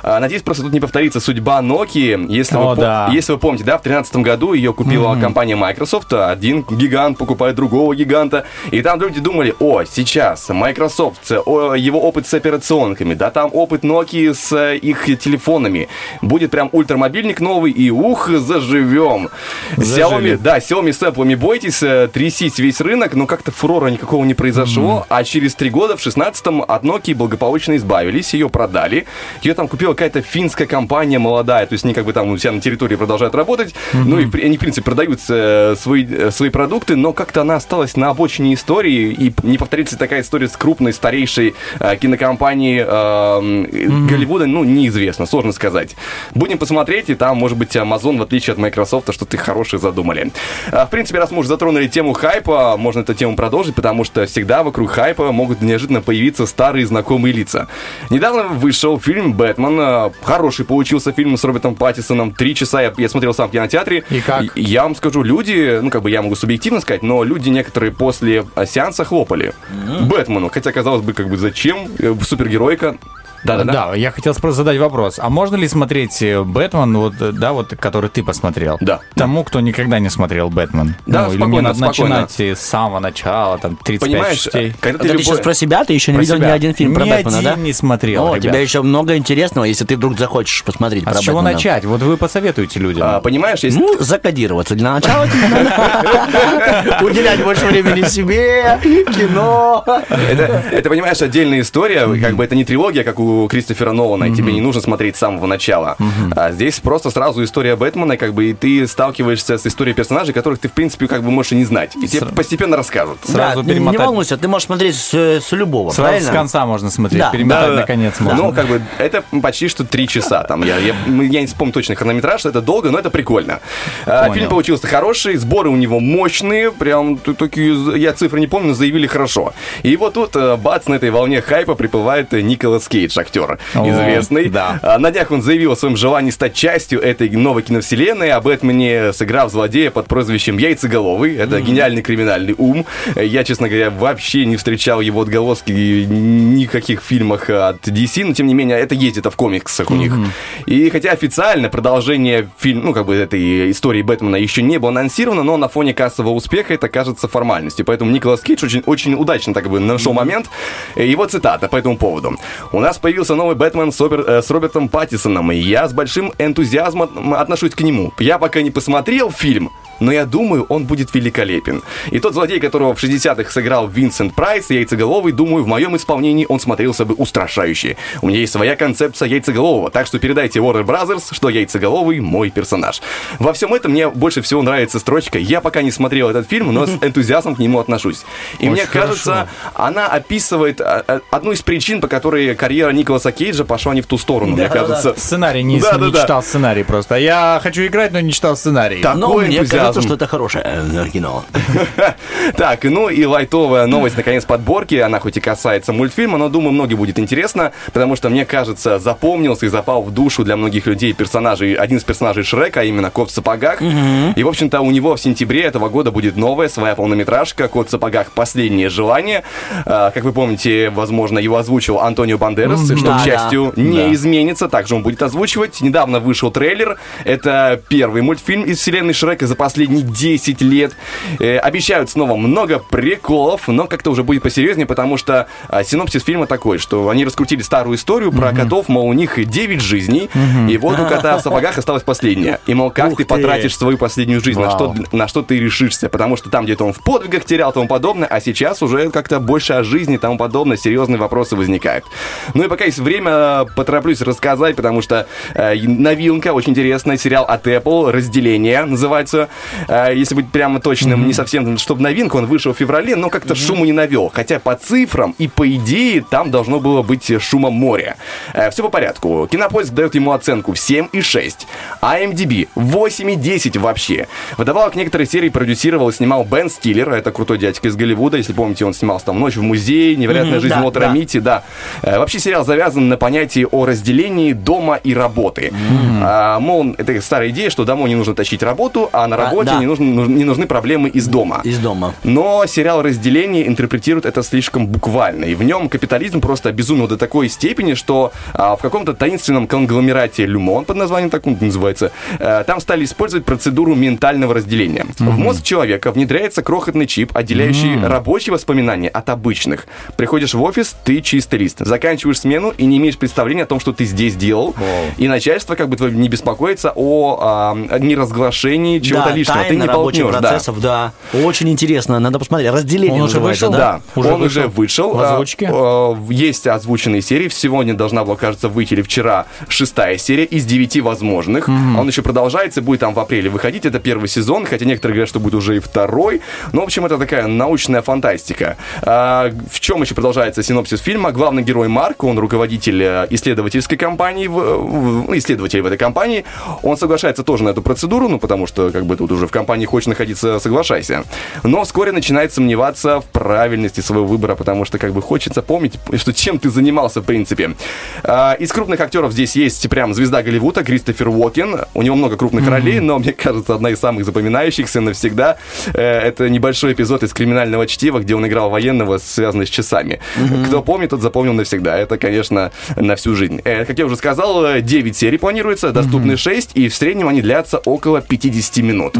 А, Надеюсь, просто тут не повторится судьба Nokia. Если, О, вы, да. если вы помните, да, в 2013 году ее купила Мгм. компания Microsoft. Один гигант покупает другого гиганта. И там люди думали, о, сейчас Microsoft, о, его опыт с операционками, да, там опыт Nokia с э, их телефонами. Будет прям ультрамобильник новый, и ух, заживем. Зажили. Xiaomi, да, Xiaomi с Apple, не бойтесь, э, трясись весь рынок, но как-то фурора никакого не произошло. А через три года, в 16-м, от Nokia благополучно избавились, ее продали. Ее там купила какая-то финская компания молодая, то есть они как бы там у себя на территории продолжают работать. Ну и они, в принципе, продают э, свои, э, свои продукты, но как-то она осталась на обочине истории, и не повторится такая история с крупной, старейшей э, кинокомпанией э, Голливуда, ну, неизвестно, сложно сказать. Будем посмотреть, и там, может быть, Amazon, в отличие от Microsoft, что-то хорошее задумали. А, В принципе, раз мы уже затронули тему хайпа, можно эту тему продолжить, потому что всегда вокруг хайпа могут неожиданно появиться старые знакомые лица. Недавно вышел фильм «Бэтмен». а, Хороший получился фильм с Робертом Паттисоном. Три часа я, я смотрел сам в кинотеатре. И как? Я вам скажу, люди, ну, как бы я могу субъективно сказать, но люди некоторые после а, сеанса хлопали. Бэтмену. Хотя, казалось бы, как бы зачем? Э, Супергеройка. Да-да-да. Да, я хотел просто задать вопрос. А можно ли смотреть э, Бэтмен, вот, э, да, вот, который ты посмотрел? Да. Тому, кто никогда не смотрел Бэтмен? Да, ну, или мне спокойно, надо спокойно. начинать э, с самого начала, там, 35 Понимаешь, частей? когда ты, сейчас про себя, ты еще не Про видел себя. ни один фильм про Ни Бэтмена, один да? не смотрел, О, у ребят. тебя еще много интересного, если ты вдруг захочешь посмотреть А про с чего Бэтмена. начать? Вот вы посоветуете людям. А, понимаешь, если... Ну, закодироваться. Для начала уделять больше времени себе, кино. Это, это, понимаешь, отдельная история, как бы это не трилогия, как у Кристофера Нолана, и тебе не нужно смотреть с самого начала. А здесь просто сразу история Бэтмена, как бы, и ты сталкиваешься с историей персонажей, которых ты, в принципе, как бы можешь и не знать. И тебе постепенно расскажут. Да, не, не волнуйся, ты можешь смотреть с, с любого, Сразу правильно? с конца можно смотреть, Да. перемотать Да-да-да. на конец можно. Ну, как бы, это почти что три часа. Там, я, я, я не вспомню точно хронометраж, это долго, но это прикольно. А, Понял. фильм получился хороший, сборы у него мощные, прям такие, я цифры не помню, но заявили хорошо. И вот тут, э, бац, на этой волне хайпа приплывает э, Николас Кейдж, актер О, известный. да. А, На днях он заявил о своем желании стать частью этой новой киновселенной, об Бэтмене сыграв злодея под прозвищем Яйцеголовый. Это гениальный криминальный ум. Я, честно говоря, вообще не встречал его отголоски в каких фильмах от DC, но тем не менее это есть это в комиксах у них. И хотя официально продолжение фильма, ну как бы этой истории Бэтмена еще не было анонсировано, но на фоне кассового успеха это кажется формальностью. Поэтому Николас Кейдж очень, очень удачно так бы нашел момент. Э, Его цитата по этому поводу. У нас появился новый Бэтмен с, Обер- э, с Робертом Паттисоном, и я с большим энтузиазмом отношусь к нему. Я пока не посмотрел фильм, но я думаю, он будет великолепен. И тот злодей, которого в 60-х сыграл Винсент Прайс, яйцеголовый, думаю, в моем исполнении он смотрелся бы устрашающе. У меня есть своя концепция яйцеголового, так что передайте Warner Brothers, что яйцеголовый мой персонаж. Во всем этом мне больше всего нравится строчка «Я пока не смотрел этот фильм, но с энтузиазмом к нему отношусь». И Очень мне кажется, она описывает а, а, одну из причин, по которой карьера Николаса Кейджа пошла не в ту сторону, мне кажется. Сценарий не, Да, да, не да. читал сценарий просто. Я хочу играть, но не читал сценарий. Такой Но мне энтузиазм. Кажется, что это хорошее э, кино. Так, ну и лайтовая новость, наконец, подборки. Она хоть и касается мультфильма, но, думаю, многим будет интересно, потому что, мне кажется, запомнился и запал в душу для многих людей персонажей, один из персонажей Шрека, а именно Кот в сапогах. И, в общем-то, у него в сентябре этого года будет новая своя полнометражка «Кот в сапогах. Последнее желание». А, Как вы помните, возможно, его озвучил Антонио Бандерас, что, к счастью, не изменится. Также он будет озвучивать. Недавно вышел трейлер. Это первый мультфильм из вселенной Шрека за последние 10 лет. Э, обещают снова много приколов, но как-то уже будет посерьезнее, потому что а, синопсис фильма такой, что они раскрутили старую историю про котов, мол, у них 9 жизней, и вот у кота в сапогах осталась последняя. И, мол, как Ух ты ты. потратишь свою последнюю жизнь, на что, на что ты решишься, потому что там где-то он в подвигах терял и тому подобное, а сейчас уже как-то больше о жизни и тому подобное, серьезные вопросы возникают. Ну и пока есть время, потороплюсь рассказать, потому что э, новинка, очень интересная, сериал от Apple, «Разделение» называется. Э, если быть прямо точным, не совсем, чтобы новинка, он вышел в феврале, но как-то шуму не навел. Хотя по цифрам и по идее там должно было быть шума моря. все по порядку. Кинопоиск дает ему оценку в 7,6. IMDb 8,10 вообще. Вдобавок некоторые серии продюсировал и снимал Бен Стиллер, это крутой дядька из Голливуда, если помните, он снимался там «Ночь в музее», «Невероятная Мгм, жизнь да, Уолтера да. Митти», да. Э, Вообще сериал завязан на понятии о разделении дома и работы. А, мол, это старая идея, что домой не нужно тащить работу, а на А, работе да. не, нужно, нуж- не нужны проблемы из дома. Из дома. Но сериал «Разделение» интерпретирует это слишком буквально. И в нем капитализм просто обезумел до такой степени, что а, в каком-то таинственном конгломерате «Люмон», под названием так он называется, э, там стали использовать процедуру ментального разделения. В мозг человека внедряется крохотный чип, отделяющий Мгм. рабочие воспоминания от обычных. Приходишь в офис, ты чистый лист. Заканчиваешь смену и не имеешь представления о том, что ты здесь делал. И начальство как бы твое не беспокоится о а, неразглашении чего-то да, лишнего. Ты тайны не рабочих болтнешь, да. процессов, да. Очень интересно, надо посмотреть. Разделение Он уже вышел? Да, Уже он уже вышел. В А, озвучке? а, Есть озвученные серии. Сегодня должна была, кажется, выйти или вчера шестая серия из девяти возможных. Мгм. Он еще продолжается, будет там в апреле выходить. Это первый сезон, хотя некоторые говорят, что будет уже и второй. Ну, в общем, это такая научная фантастика. А, В чем еще продолжается синопсис фильма? Главный герой Марк, он руководитель э, исследовательской компании, в- в- ну, исследователь в этой компании. Он соглашается тоже на эту процедуру, ну, потому что, как бы, тут уже в компании хочешь находиться, соглашайся. Но вскоре начинает сомневаться в правильности своего выбора, потому что, как бы, хочется помнить, что чем ты занимался, в принципе. А, Из крупных актеров здесь есть прям звезда Голливуда Кристофер Уокен. У него много крупных ролей, но, мне кажется, одна из самых запоминающихся навсегда э, это небольшой эпизод из криминального чтива, где он играл военного, связанный с часами. Кто помнит, тот запомнил навсегда. Это, конечно, на всю жизнь. Э, Как я уже сказал, э, 9 серий планируется, доступны 6, и в среднем они длятся около 50 минут.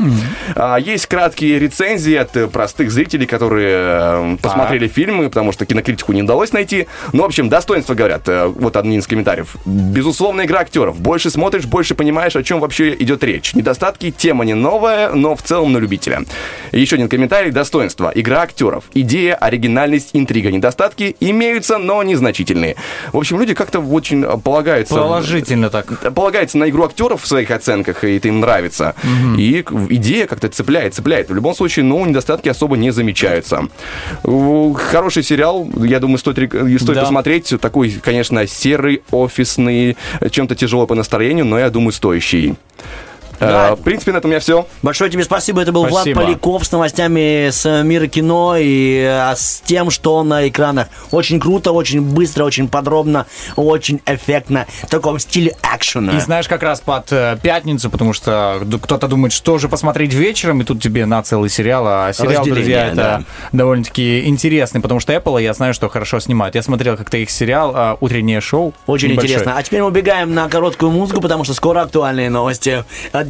А, Есть краткие рецензии от э, простых зрителей, которые э, посмотрели фильмы, потому что кинокритику не удалось найти. Ну, в общем, достоинства говорят. Э, Вот один из комментариев. Безусловно, игра актеров. Больше смотришь, больше понимаешь, о чем вообще идет речь. Недостатки, тема не новая, но в целом на любителя. Еще один комментарий. Достоинства. Игра актеров. Идея, оригинальность, интрига. Недостатки имеются, но незначительные. В общем, люди как-то очень полагаются... Положительно так. Полагаются на игру актеров в своих оценках, и это им нравится. Мгм. И идея как-то цепляет, цепляет. В любом случае, ну, недостатки особо не замечаются. Хороший сериал, я думаю, стоит, стоит Да. посмотреть. Такой, конечно, серый, офисный, чем-то тяжело по настроению, но я думаю, стоящий. Э, В принципе, на этом у меня все. Большое тебе спасибо. Это был Спасибо. Влад Поляков с новостями с мира кино и э, с тем, что на экранах. Очень круто, очень быстро, очень подробно, очень эффектно. В таком стиле экшена. И знаешь, как раз под э, пятницу, потому что кто-то думает, что же посмотреть вечером, и тут тебе на целый сериал. А сериал, друзья, это да. довольно-таки интересный, потому что Apple, я знаю, что хорошо снимает. Я смотрел как-то их сериал «Утреннее шоу». Очень Небольшой. интересно. А теперь мы убегаем на короткую музыку, потому что скоро актуальные новости от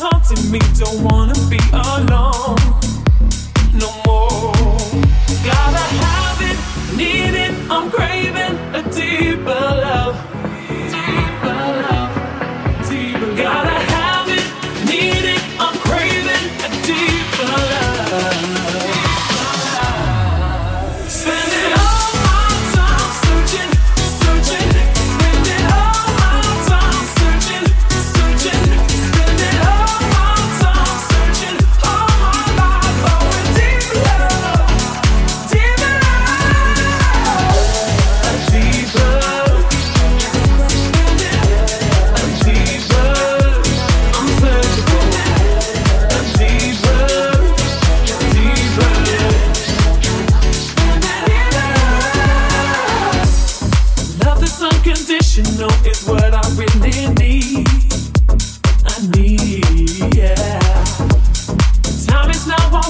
haunting me. Don't wanna be alone no more. Gotta have it, need it. I'm craving a deeper love. Deeper love. Deeper. Gotta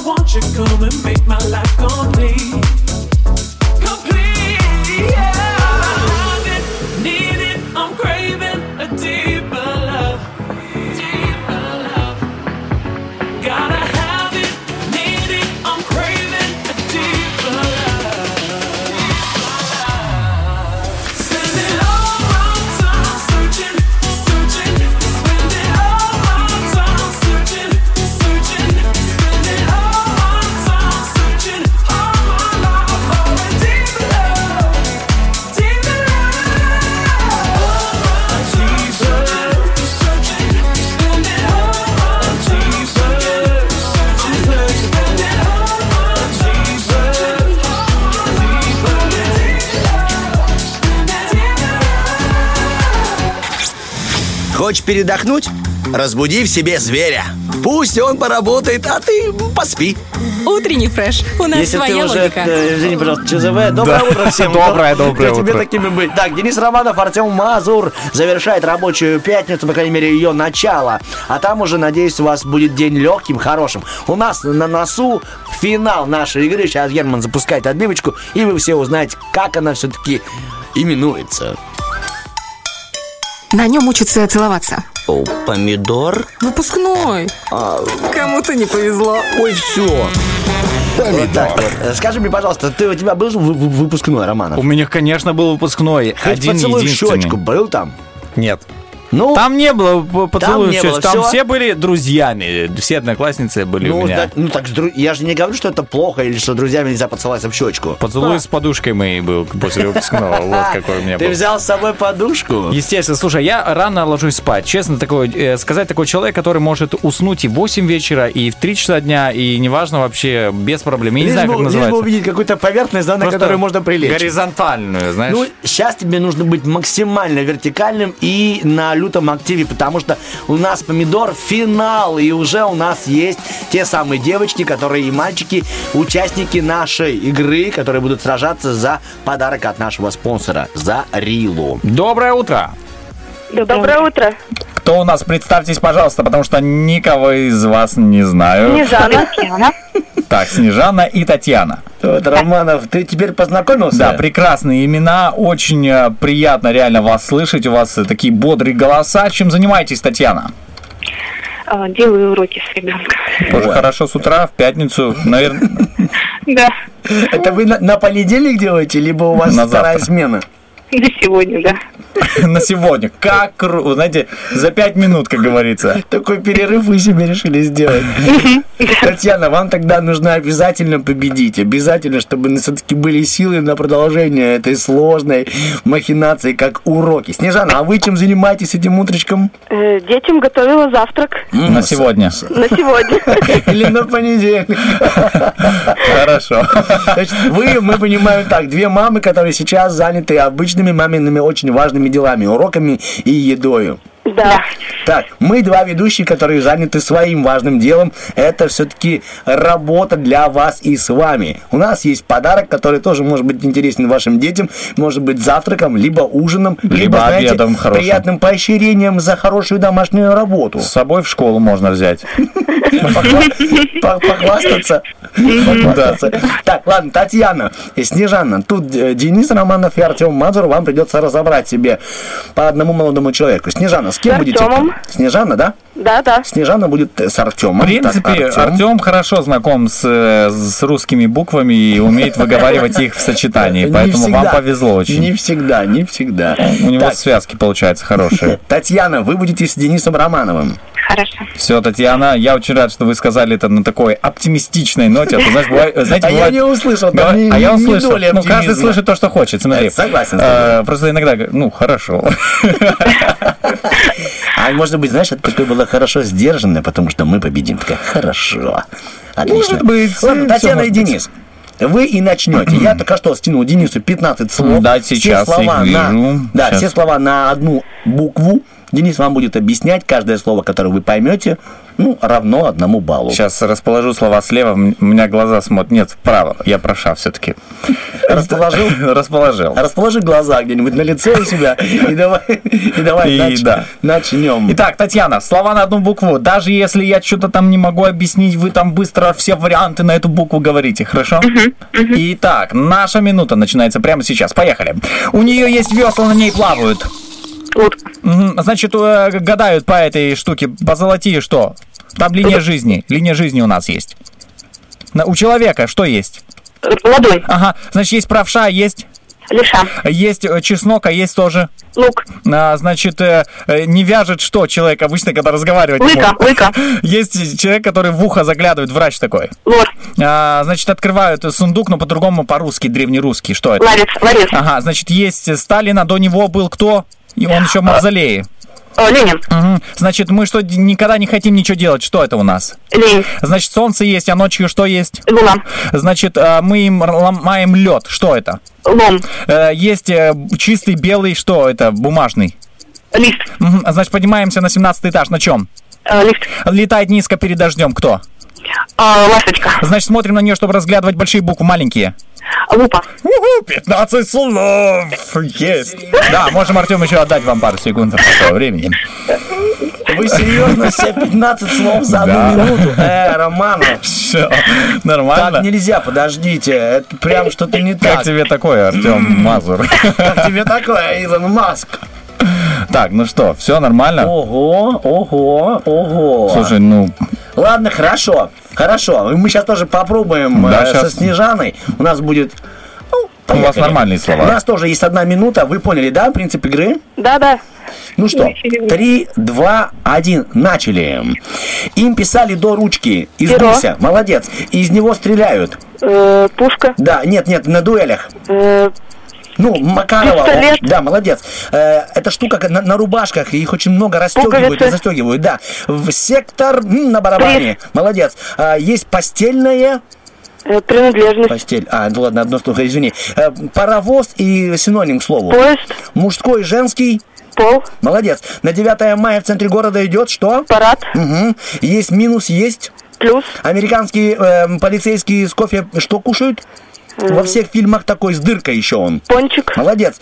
won't you come and make my life complete? Хочешь передохнуть? Разбуди в себе зверя. Пусть он поработает, а ты поспи. Утренний фреш. У нас Если своя ты уже, логика. э, извини, пожалуйста, ЧЗВ, доброе Да. утро всем. Доброе, доброе Как тебе утро. такими быть? Так, Денис Романов, Артем Мазур завершает рабочую пятницу, по крайней мере, ее начало. А там уже, надеюсь, у вас будет день легким, хорошим. У нас на носу финал нашей игры. Сейчас Герман запускает отбивочку, и вы все узнаете, как она все-таки именуется. На нем учатся целоваться. О, помидор? Выпускной. А, Кому-то не повезло. Ой, все. Вот так вот. Э, Скажи мне, пожалуйста, ты, у тебя был вы- вы- выпускной, Романов? У меня, конечно, был выпускной. Хоть один поцелуй в единственный. щечку был там? Нет. Ну, Там не было п- поцелуя в не было. Там все были друзьями. Все одноклассницы были у ну, меня. так, ну так, я же не говорю, что это плохо или что друзьями нельзя поцеловаться в щечку. Поцелуй с подушкой моей был после выпускного. Вот какой у меня Ты был. взял с собой подушку? Естественно, слушай, я рано ложусь спать. Честно, такой, э, сказать такой человек, который может уснуть и в 8 вечера, и в 3 часа дня, и неважно вообще, без проблем. Я не знаю, как лишь бы называется. увидеть какую-то поверхность, да, на которую можно прилечь. Горизонтальную, знаешь. Ну, сейчас тебе нужно быть максимально вертикальным и на лютом активе, потому что у нас помидор финал, и уже у нас есть те самые девочки, которые и мальчики, участники нашей игры, которые будут сражаться за подарок от нашего спонсора, за Рилу. Доброе утро. Доброе утро. Кто у нас? Представьтесь, пожалуйста, потому что никого из вас не знаю. Снежана. Так, Снежана и Татьяна. Вот, Романов, ты теперь познакомился? Да, прекрасные имена. Очень э, приятно реально вас слышать. У вас э, такие бодрые голоса. Чем занимаетесь, Татьяна? А, Делаю уроки с ребенком. Тоже хорошо с утра, в пятницу, наверное. Да, Это вы на, на понедельник делаете, либо у вас На вторая завтра. смена? На сегодня, да. На сегодня. Как круто. Знаете, за пять минут, как говорится. Такой перерыв вы себе решили сделать. Татьяна, вам тогда нужно обязательно победить. Обязательно, чтобы все-таки были силы на продолжение этой сложной махинации, как уроки. Снежана, а вы чем занимаетесь этим утречком? Э, Детям готовила завтрак На сегодня. на сегодня. Или на понедельник? Хорошо. Значит, вы, мы понимаем так, две мамы, которые сейчас заняты обычными мамиными очень важными делами, уроками и едою. Да. Так, мы два ведущие, которые заняты своим важным делом. Это все-таки работа для вас и с вами. У нас есть подарок, который тоже может быть интересен вашим детям. Может быть завтраком, либо ужином, либо, Либо знаете, обедом хорошим. приятным поощрением за хорошую домашнюю работу. С собой в школу можно взять. Пох- Похвастаться. Похвастаться. Так, ладно, Татьяна, и Снежана, тут э, Денис Романов и Артем Мазур, вам придется разобрать себе по одному молодому человеку. Снежана, с кем С будете? Артемом. Снежана, да? Да, да. Снежана будет э, с Артемом. В принципе, Так, Артем. Артем хорошо знаком с, э, с русскими буквами и умеет выговаривать их в сочетании, поэтому вам повезло очень. Не всегда, не всегда. У него связки получаются хорошие. Татьяна, вы будете с Денисом Романовым. Хорошо. Все, Татьяна, я очень рад, что вы сказали это на такой оптимистичной ноте. А то, знаешь, бывает- знаете, А я не услышал, Да, ни- а я услышал. доли Ну, каждый слышит то, что хочет. Смотри. Это согласен с Э, Просто иногда, ну, хорошо. А может быть, знаешь, это такое было хорошо сдержанное, потому что мы победим. Такая, хорошо. Отлично. Может быть, Ладно, Татьяна и Денис. Вы и начнете. Я только что скинул Денису 15 слов. Да, Все сейчас слова их на, вижу. Да, Сейчас. все слова на одну букву. Денис вам будет объяснять каждое слово, которое вы поймете, ну, равно одному баллу. Сейчас расположу слова слева, у меня глаза смотрят. Нет, вправо. Я проша все-таки. Расположил? Расположил. Расположи глаза где-нибудь на лице у себя и давай, и давай И нач- да. начнем. Итак, Татьяна, слова на одну букву. Даже если я что-то там не могу объяснить, вы там быстро все варианты на эту букву говорите, хорошо? Итак, наша минута начинается прямо сейчас. Поехали. У нее есть весла, на ней плавают. Мгм. Значит, э, гадают по этой штуке, по золотие что? Там линия жизни. Линия жизни у нас есть. У человека что есть? Ладонь. Ага, значит, есть правша, есть... Леша. Есть э, чеснок, а есть тоже... Лук. А, значит, э, не вяжет что человек обычно, когда разговаривает? Лыка, может? лыка. Есть человек, который в ухо заглядывает, врач такой. Лор. А, значит, открывают сундук, но по-другому по-русски, древнерусский. Что это? Ларец, ларец. Ага, значит, есть Сталин, а до него был кто? И он еще в мавзолее. О, Ленин. Мгм. Значит, мы что, никогда не хотим ничего делать. Что это у нас? Лень. Значит, солнце есть, а ночью что есть? Луна. Значит, э, мы им ломаем лед. Что это? Лом. Э, Есть э, чистый белый, что это? Бумажный. Лифт. Мгм. А Значит, поднимаемся на 17 этаж. На чем? Лифт. Летает низко перед дождем. Кто? А, ласточка. Значит, смотрим на нее, чтобы разглядывать большие буквы, маленькие. Лупа. 15 слов! Есть! Да, можем, Артем, еще отдать вам пару секунд времени. Вы серьезно все 15 слов за одну Да. минуту? Э, Романов. Все, нормально. Так нельзя, подождите. Это прям что-то не так. Как тебе такое, Артем Мазур? Как тебе такое, Илон Маск? Так, ну что, все нормально? Ого, ого, ого. Слушай, ну, Ладно, хорошо, хорошо. Мы сейчас тоже попробуем Да, э, со щас. Снежаной. У нас будет... ну, у вас поехали. нормальные слова. У нас тоже есть одна минута. Вы поняли, да, принцип игры? Да, да. Ну что, три, два, один, начали. Им писали до ручки из Перо. гуся. Молодец. Из него стреляют. Э, пушка. Да, нет, нет, на дуэлях. Э, Ну, Макарова. Пистолет. Да, молодец. Э, эта штука на, на рубашках, их очень много расстегивают и застегивают. Да. В сектор м, на барабане. Молодец. А, есть постельное. э, принадлежность. Постель. А, ну ладно, одно слово, извини. Э, паровоз и синоним к слову. Поезд. Мужской, женский. Пол. Молодец. На 9 мая в центре города идет что? Парад. Угу. Есть минус, есть. Плюс. Американские э, полицейские с кофе что кушают? Во всех фильмах такой с дыркой еще он. Пончик. Молодец.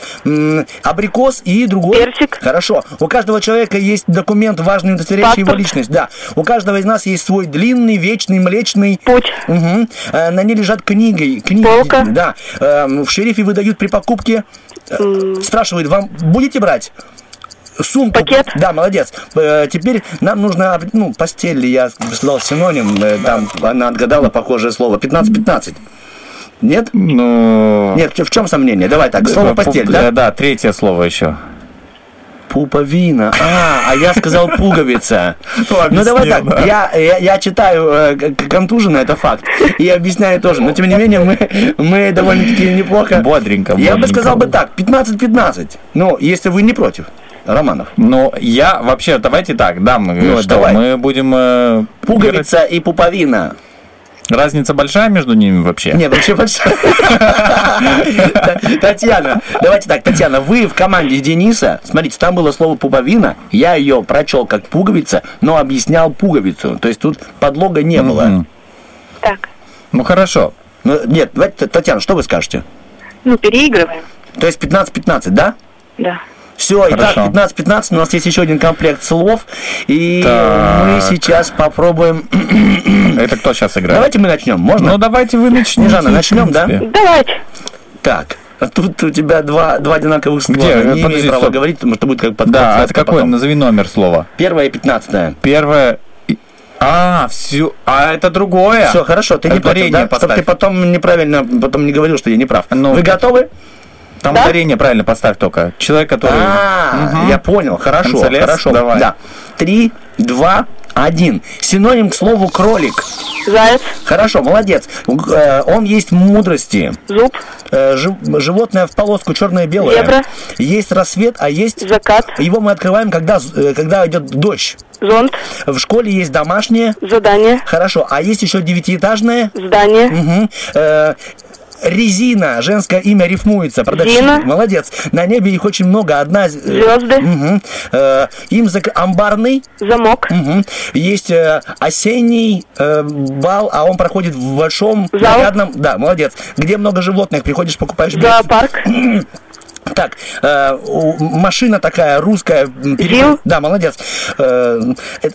Абрикос и другой. Персик. Хорошо. У каждого человека есть документ, важный, удостоверяющий его Паспорт. личность. Да. У каждого из нас есть свой длинный, вечный, млечный. Путь. Угу. На ней лежат книги. книги. Полка. Да. Э, В шерифе выдают при покупке. э, Спрашивают, вам будете брать? Сумку. Пакет. Да, молодец. Э, Теперь нам нужно, ну, постель, я сказал синоним, там она отгадала похожее слово. 15-15. Нет? ну... Нет, в чем сомнение? Давай так, слово постель, да? Да, третье слово еще. Пуповина. А, а я сказал пуговица. Ну, Ну давай так, да. я, я, я читаю э, к- контуженно, это факт, и объясняю тоже. Но тем не менее мы, мы довольно-таки неплохо. Бодренько, Я бы сказал бы так, 15-15. Ну, если вы не против, Романов. Ну, я вообще, давайте так, да, мы, Ну, что, давай. мы будем... э, Пуговица и пуповина. Разница большая между ними вообще? Нет, вообще большая. Та- Татьяна, давайте так, Татьяна, вы в команде Дениса, смотрите, там было слово пуповина, я ее прочел как пуговица, но объяснял пуговицу, то есть тут подлога не было. Так. Ну, хорошо. Ну, нет, давайте, Татьяна, что вы скажете? Ну, переигрываем. То есть 15-15, да? Да. Все, итак, Хорошо. 15-15, у нас есть еще один комплект слов, и Так. мы сейчас попробуем... Это кто сейчас играет? Давайте мы начнем, можно? Ну, давайте вы начнете. Снежана, в начнем, да? Давайте. Так, а тут у тебя два, два одинаковых слова. Где? Не Подожди, имею права стоп. говорить, потому что будет как под Да, это какой? Назови номер слова. Первое и пятнадцатое. Первое... А, все. А это другое. Все, хорошо, ты не против, да? Чтоб поставь. ты потом неправильно, потом не говорил, что я не прав. Ну, Вы готовы? Там Да? ударение правильно поставь только. Человек, который... А, Мгм. я понял, хорошо, Концелес, хорошо. давай. Да. Три, два, один. Синоним к слову кролик. Заяц. Хорошо, молодец. Э, Он есть мудрости. Зуб. Э, жи- Животное в полоску черное-белое. Зебра. Есть рассвет, а есть... Закат. Его мы открываем, когда, э, когда идет дождь. Зонт. В школе есть домашнее. Задание. Хорошо, а есть еще девятиэтажное. Здание. Мгм. Резина, женское имя рифмуется. продавщица. Зина. Молодец. На небе их очень много. Одна... э, Звезды. мгм. Э, им зак... амбарный. Замок. Мгм. Есть э, осенний э, бал, а он проходит в большом Зал. нарядном... Да, молодец. Где много животных. Приходишь, покупаешь билет. Зоопарк. Так, э, машина такая русская. пере- Зил? Да, молодец. Э,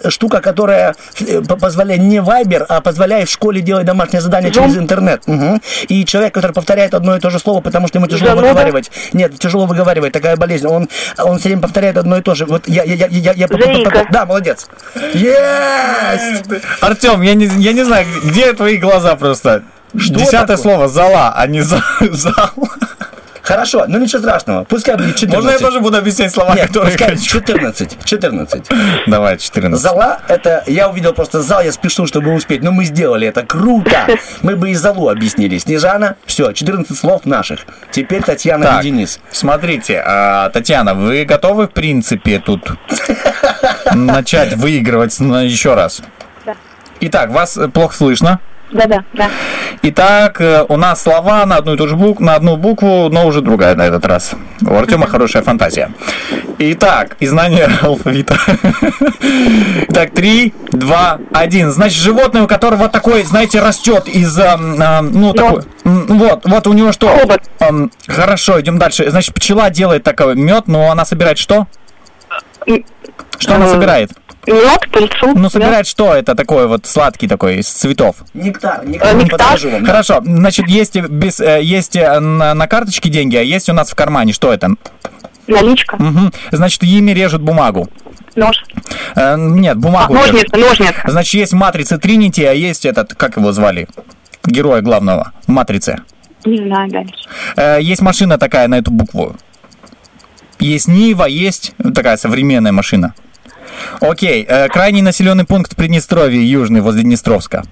штука, которая э, по- позволяет не вайбер, а позволяет в школе делать домашнее задание через интернет. Мгм. И человек, который повторяет одно и то же слово, потому что ему тяжело Зануда? выговаривать. Нет, тяжело выговаривать, такая болезнь. Он, он все время повторяет одно и то же. Вот я, я, я, я, я-. Да, молодец. Есть! Артем, я не, я не знаю, где твои глаза просто? Что Десятое такое? слово зала, а не за- зал. Хорошо, ну ничего страшного. Пускай будет 14. Можно я тоже буду объяснять слова, Нет, которые пускай хочу? 14. 14. Давай, 14. Зала это я увидел просто зал, я спешу, чтобы успеть. Но мы сделали это круто. Мы бы и залу объяснили. Снежана, все, 14 слов наших. Теперь Татьяна Так, и Денис. смотрите, а, Татьяна, вы готовы, в принципе, тут начать выигрывать на- еще раз? Да. Итак, вас плохо слышно. Да-да, да. Итак, э, у нас слова на одну и ту же букву, на одну букву, но уже другая на этот раз. У Артема хорошая фантазия. Итак, и знание алфавита. Так, три, два, один. Значит, животное, у которого такой, знаете, растет из, ам, ам, ну, такой, вот, вот у него что? Хорошо, идем дальше. Значит, пчела делает такой мед, но она собирает что? Что она Э, собирает? Мед, пыльцу. Ну, собирает что это такое вот сладкий такой из цветов? Нектар, Э, нектар. вам, да. Хорошо, значит, есть, без, э, есть на, на карточке деньги, а есть у нас в кармане. Что это? Наличка. Мгм. Значит, ими режут бумагу. Нож. Э, нет, бумагу. А, ножницы, режут. ножницы. Значит, есть матрица Тринити, а есть этот, как его звали? Героя главного. Матрицы. Не знаю дальше. Э, есть машина такая на эту букву. Есть Нива, есть такая современная машина. Окей, э, крайний населенный пункт Приднестровья, южный, возле Днестровска.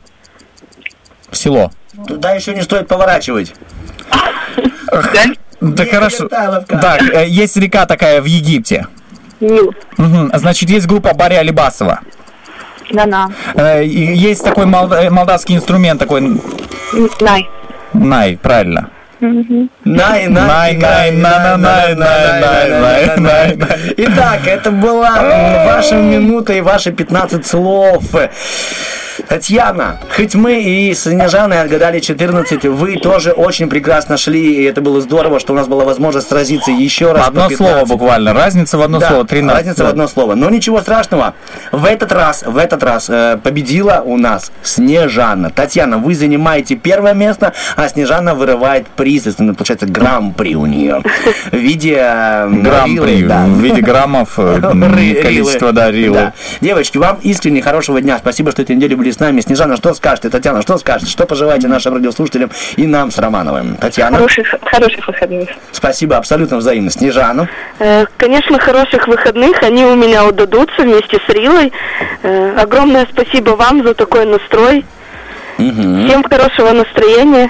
Село. Туда еще не стоит поворачивать. Да хорошо. Так, э, есть река такая в Египте. Нил. Значит, есть группа Баря Алибасова. На-на. Э, Есть такой э, молдавский инструмент, такой Най. най, правильно. Най, най, най, на, на, най, най, най, най, най. Итак, это была ваша минута и ваши 15 слов. Татьяна, хоть мы и с Снежаной отгадали 14, вы тоже очень прекрасно шли, и это было здорово, что у нас была возможность сразиться еще раз. Одно по 15. слово буквально, разница в одно Да, слово, 13. разница в одно слово. Но ничего страшного. В этот раз, в этот раз э, победила у нас Снежана. Татьяна, вы занимаете первое место, а Снежана вырывает приз. Это, ну, получается, грамм-при у нее. В виде... э, Грамм-при, да. в виде граммов, количество, да, рилы. Да. Девочки, вам искренне хорошего дня. Спасибо, что эту неделю были с нами. Снежана, что скажете? Татьяна, что скажете? Что пожелаете нашим радиослушателям и нам с Романовым? Татьяна, Хороших, хороших выходных. спасибо, абсолютно взаимно. Снежану. Э, Конечно, хороших выходных. Они у меня удадутся вместе с Рилой. Э, Огромное спасибо вам за такой настрой. Мгм. Всем хорошего настроения.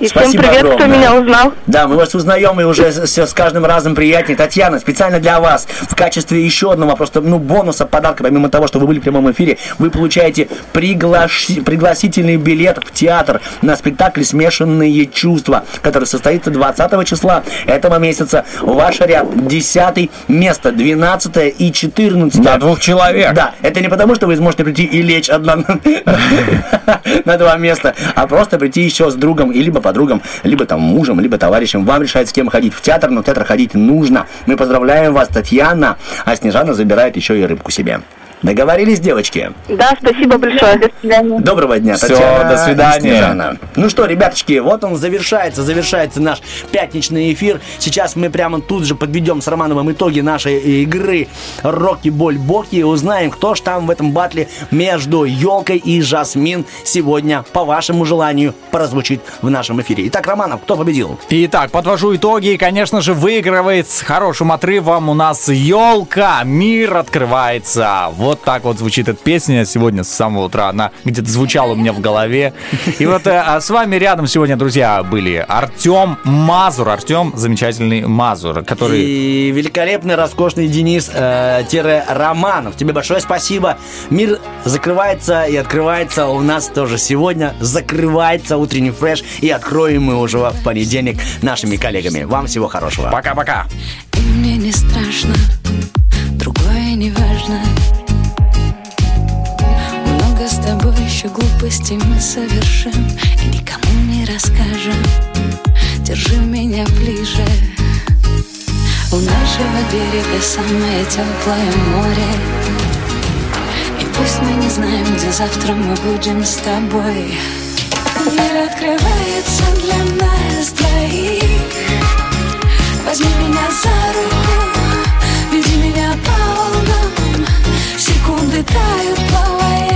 И всем Спасибо привет, кто огромное. меня узнал. Да, мы вас узнаем и уже с, с каждым разом приятнее. Татьяна, специально для вас, в качестве еще одного просто, ну, бонуса, подарка, помимо того, что вы были в прямом эфире, вы получаете приглаши- пригласительный билет в театр на спектакль «Смешанные чувства», который состоится 20 числа этого месяца. Ваш ряд 10 место, 12 и 14. На двух человек. Да, это не потому, что вы сможете прийти и лечь одна на, два места, а просто прийти еще с другом, и либо подругом, либо там мужем, либо товарищем. Вам решать, с кем ходить в театр, но в театр ходить нужно. Мы поздравляем вас, Татьяна, а Снежана забирает еще и рыбку себе. Договорились, девочки? Да, спасибо большое. До свидания. Доброго дня, Всё, Татьяна до свидания. Снежана. Ну что, ребяточки, вот он завершается, завершается наш пятничный эфир. Сейчас мы прямо тут же подведем с Романовым итоги нашей игры Рокки Боль Боки и узнаем, кто ж там в этом батле между Елкой и Жасмин сегодня, по вашему желанию, прозвучит в нашем эфире. Итак, Романов, кто победил? Итак, подвожу итоги. И, конечно же, выигрывает с хорошим отрывом у нас елка. Мир открывается. Вот так вот звучит эта песня сегодня с самого утра. Она где-то звучала у меня в голове. И вот э, а с вами рядом сегодня, друзья, были Артем Мазур. Артем замечательный Мазур, который... И великолепный, роскошный Денис э, тире Романов. Тебе большое спасибо. Мир закрывается и открывается у нас тоже сегодня. Закрывается утренний фреш и откроем мы уже в понедельник нашими коллегами. Вам всего хорошего. Пока-пока. И мне не страшно, другое не важно еще глупостей мы совершим И никому не расскажем. Держи меня ближе. У нашего берега самое теплое море. И пусть мы не знаем, где завтра мы будем с тобой. Мир открывается для нас двоих. Возьми меня за руку, веди меня по волнам. Секунды тают, плавая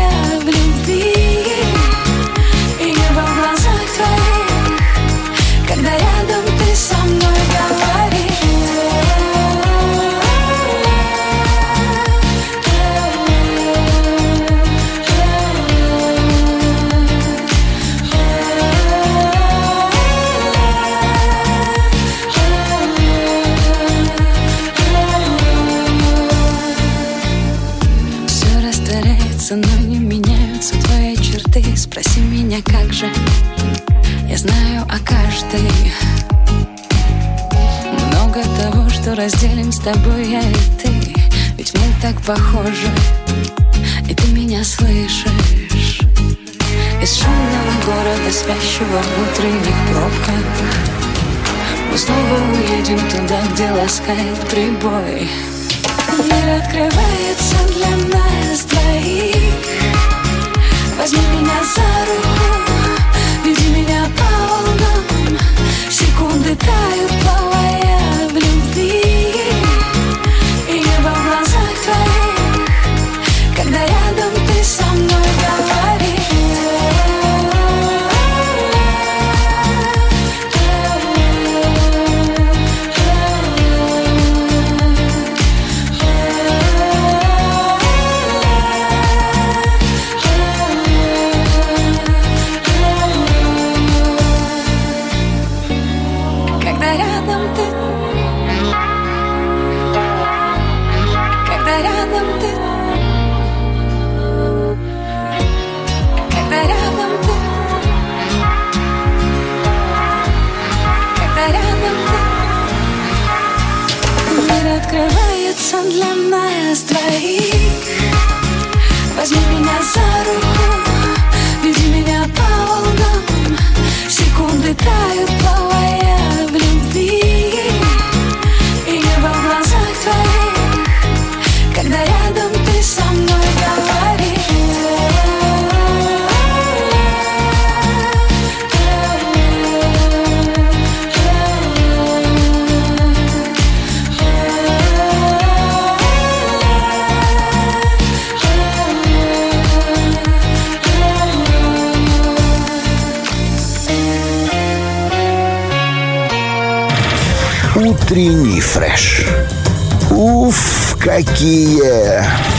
разделим с тобой я и ты. Ведь мы так похожи И ты меня слышишь. Из шумного города, спящего в утренних пробках Мы снова уедем туда, где ласкает прибой. Мир открывается для нас двоих. Возьми меня за руку, веди меня по волнам. Секунды тают, плавая в train Утренний фреш. Уф, какие!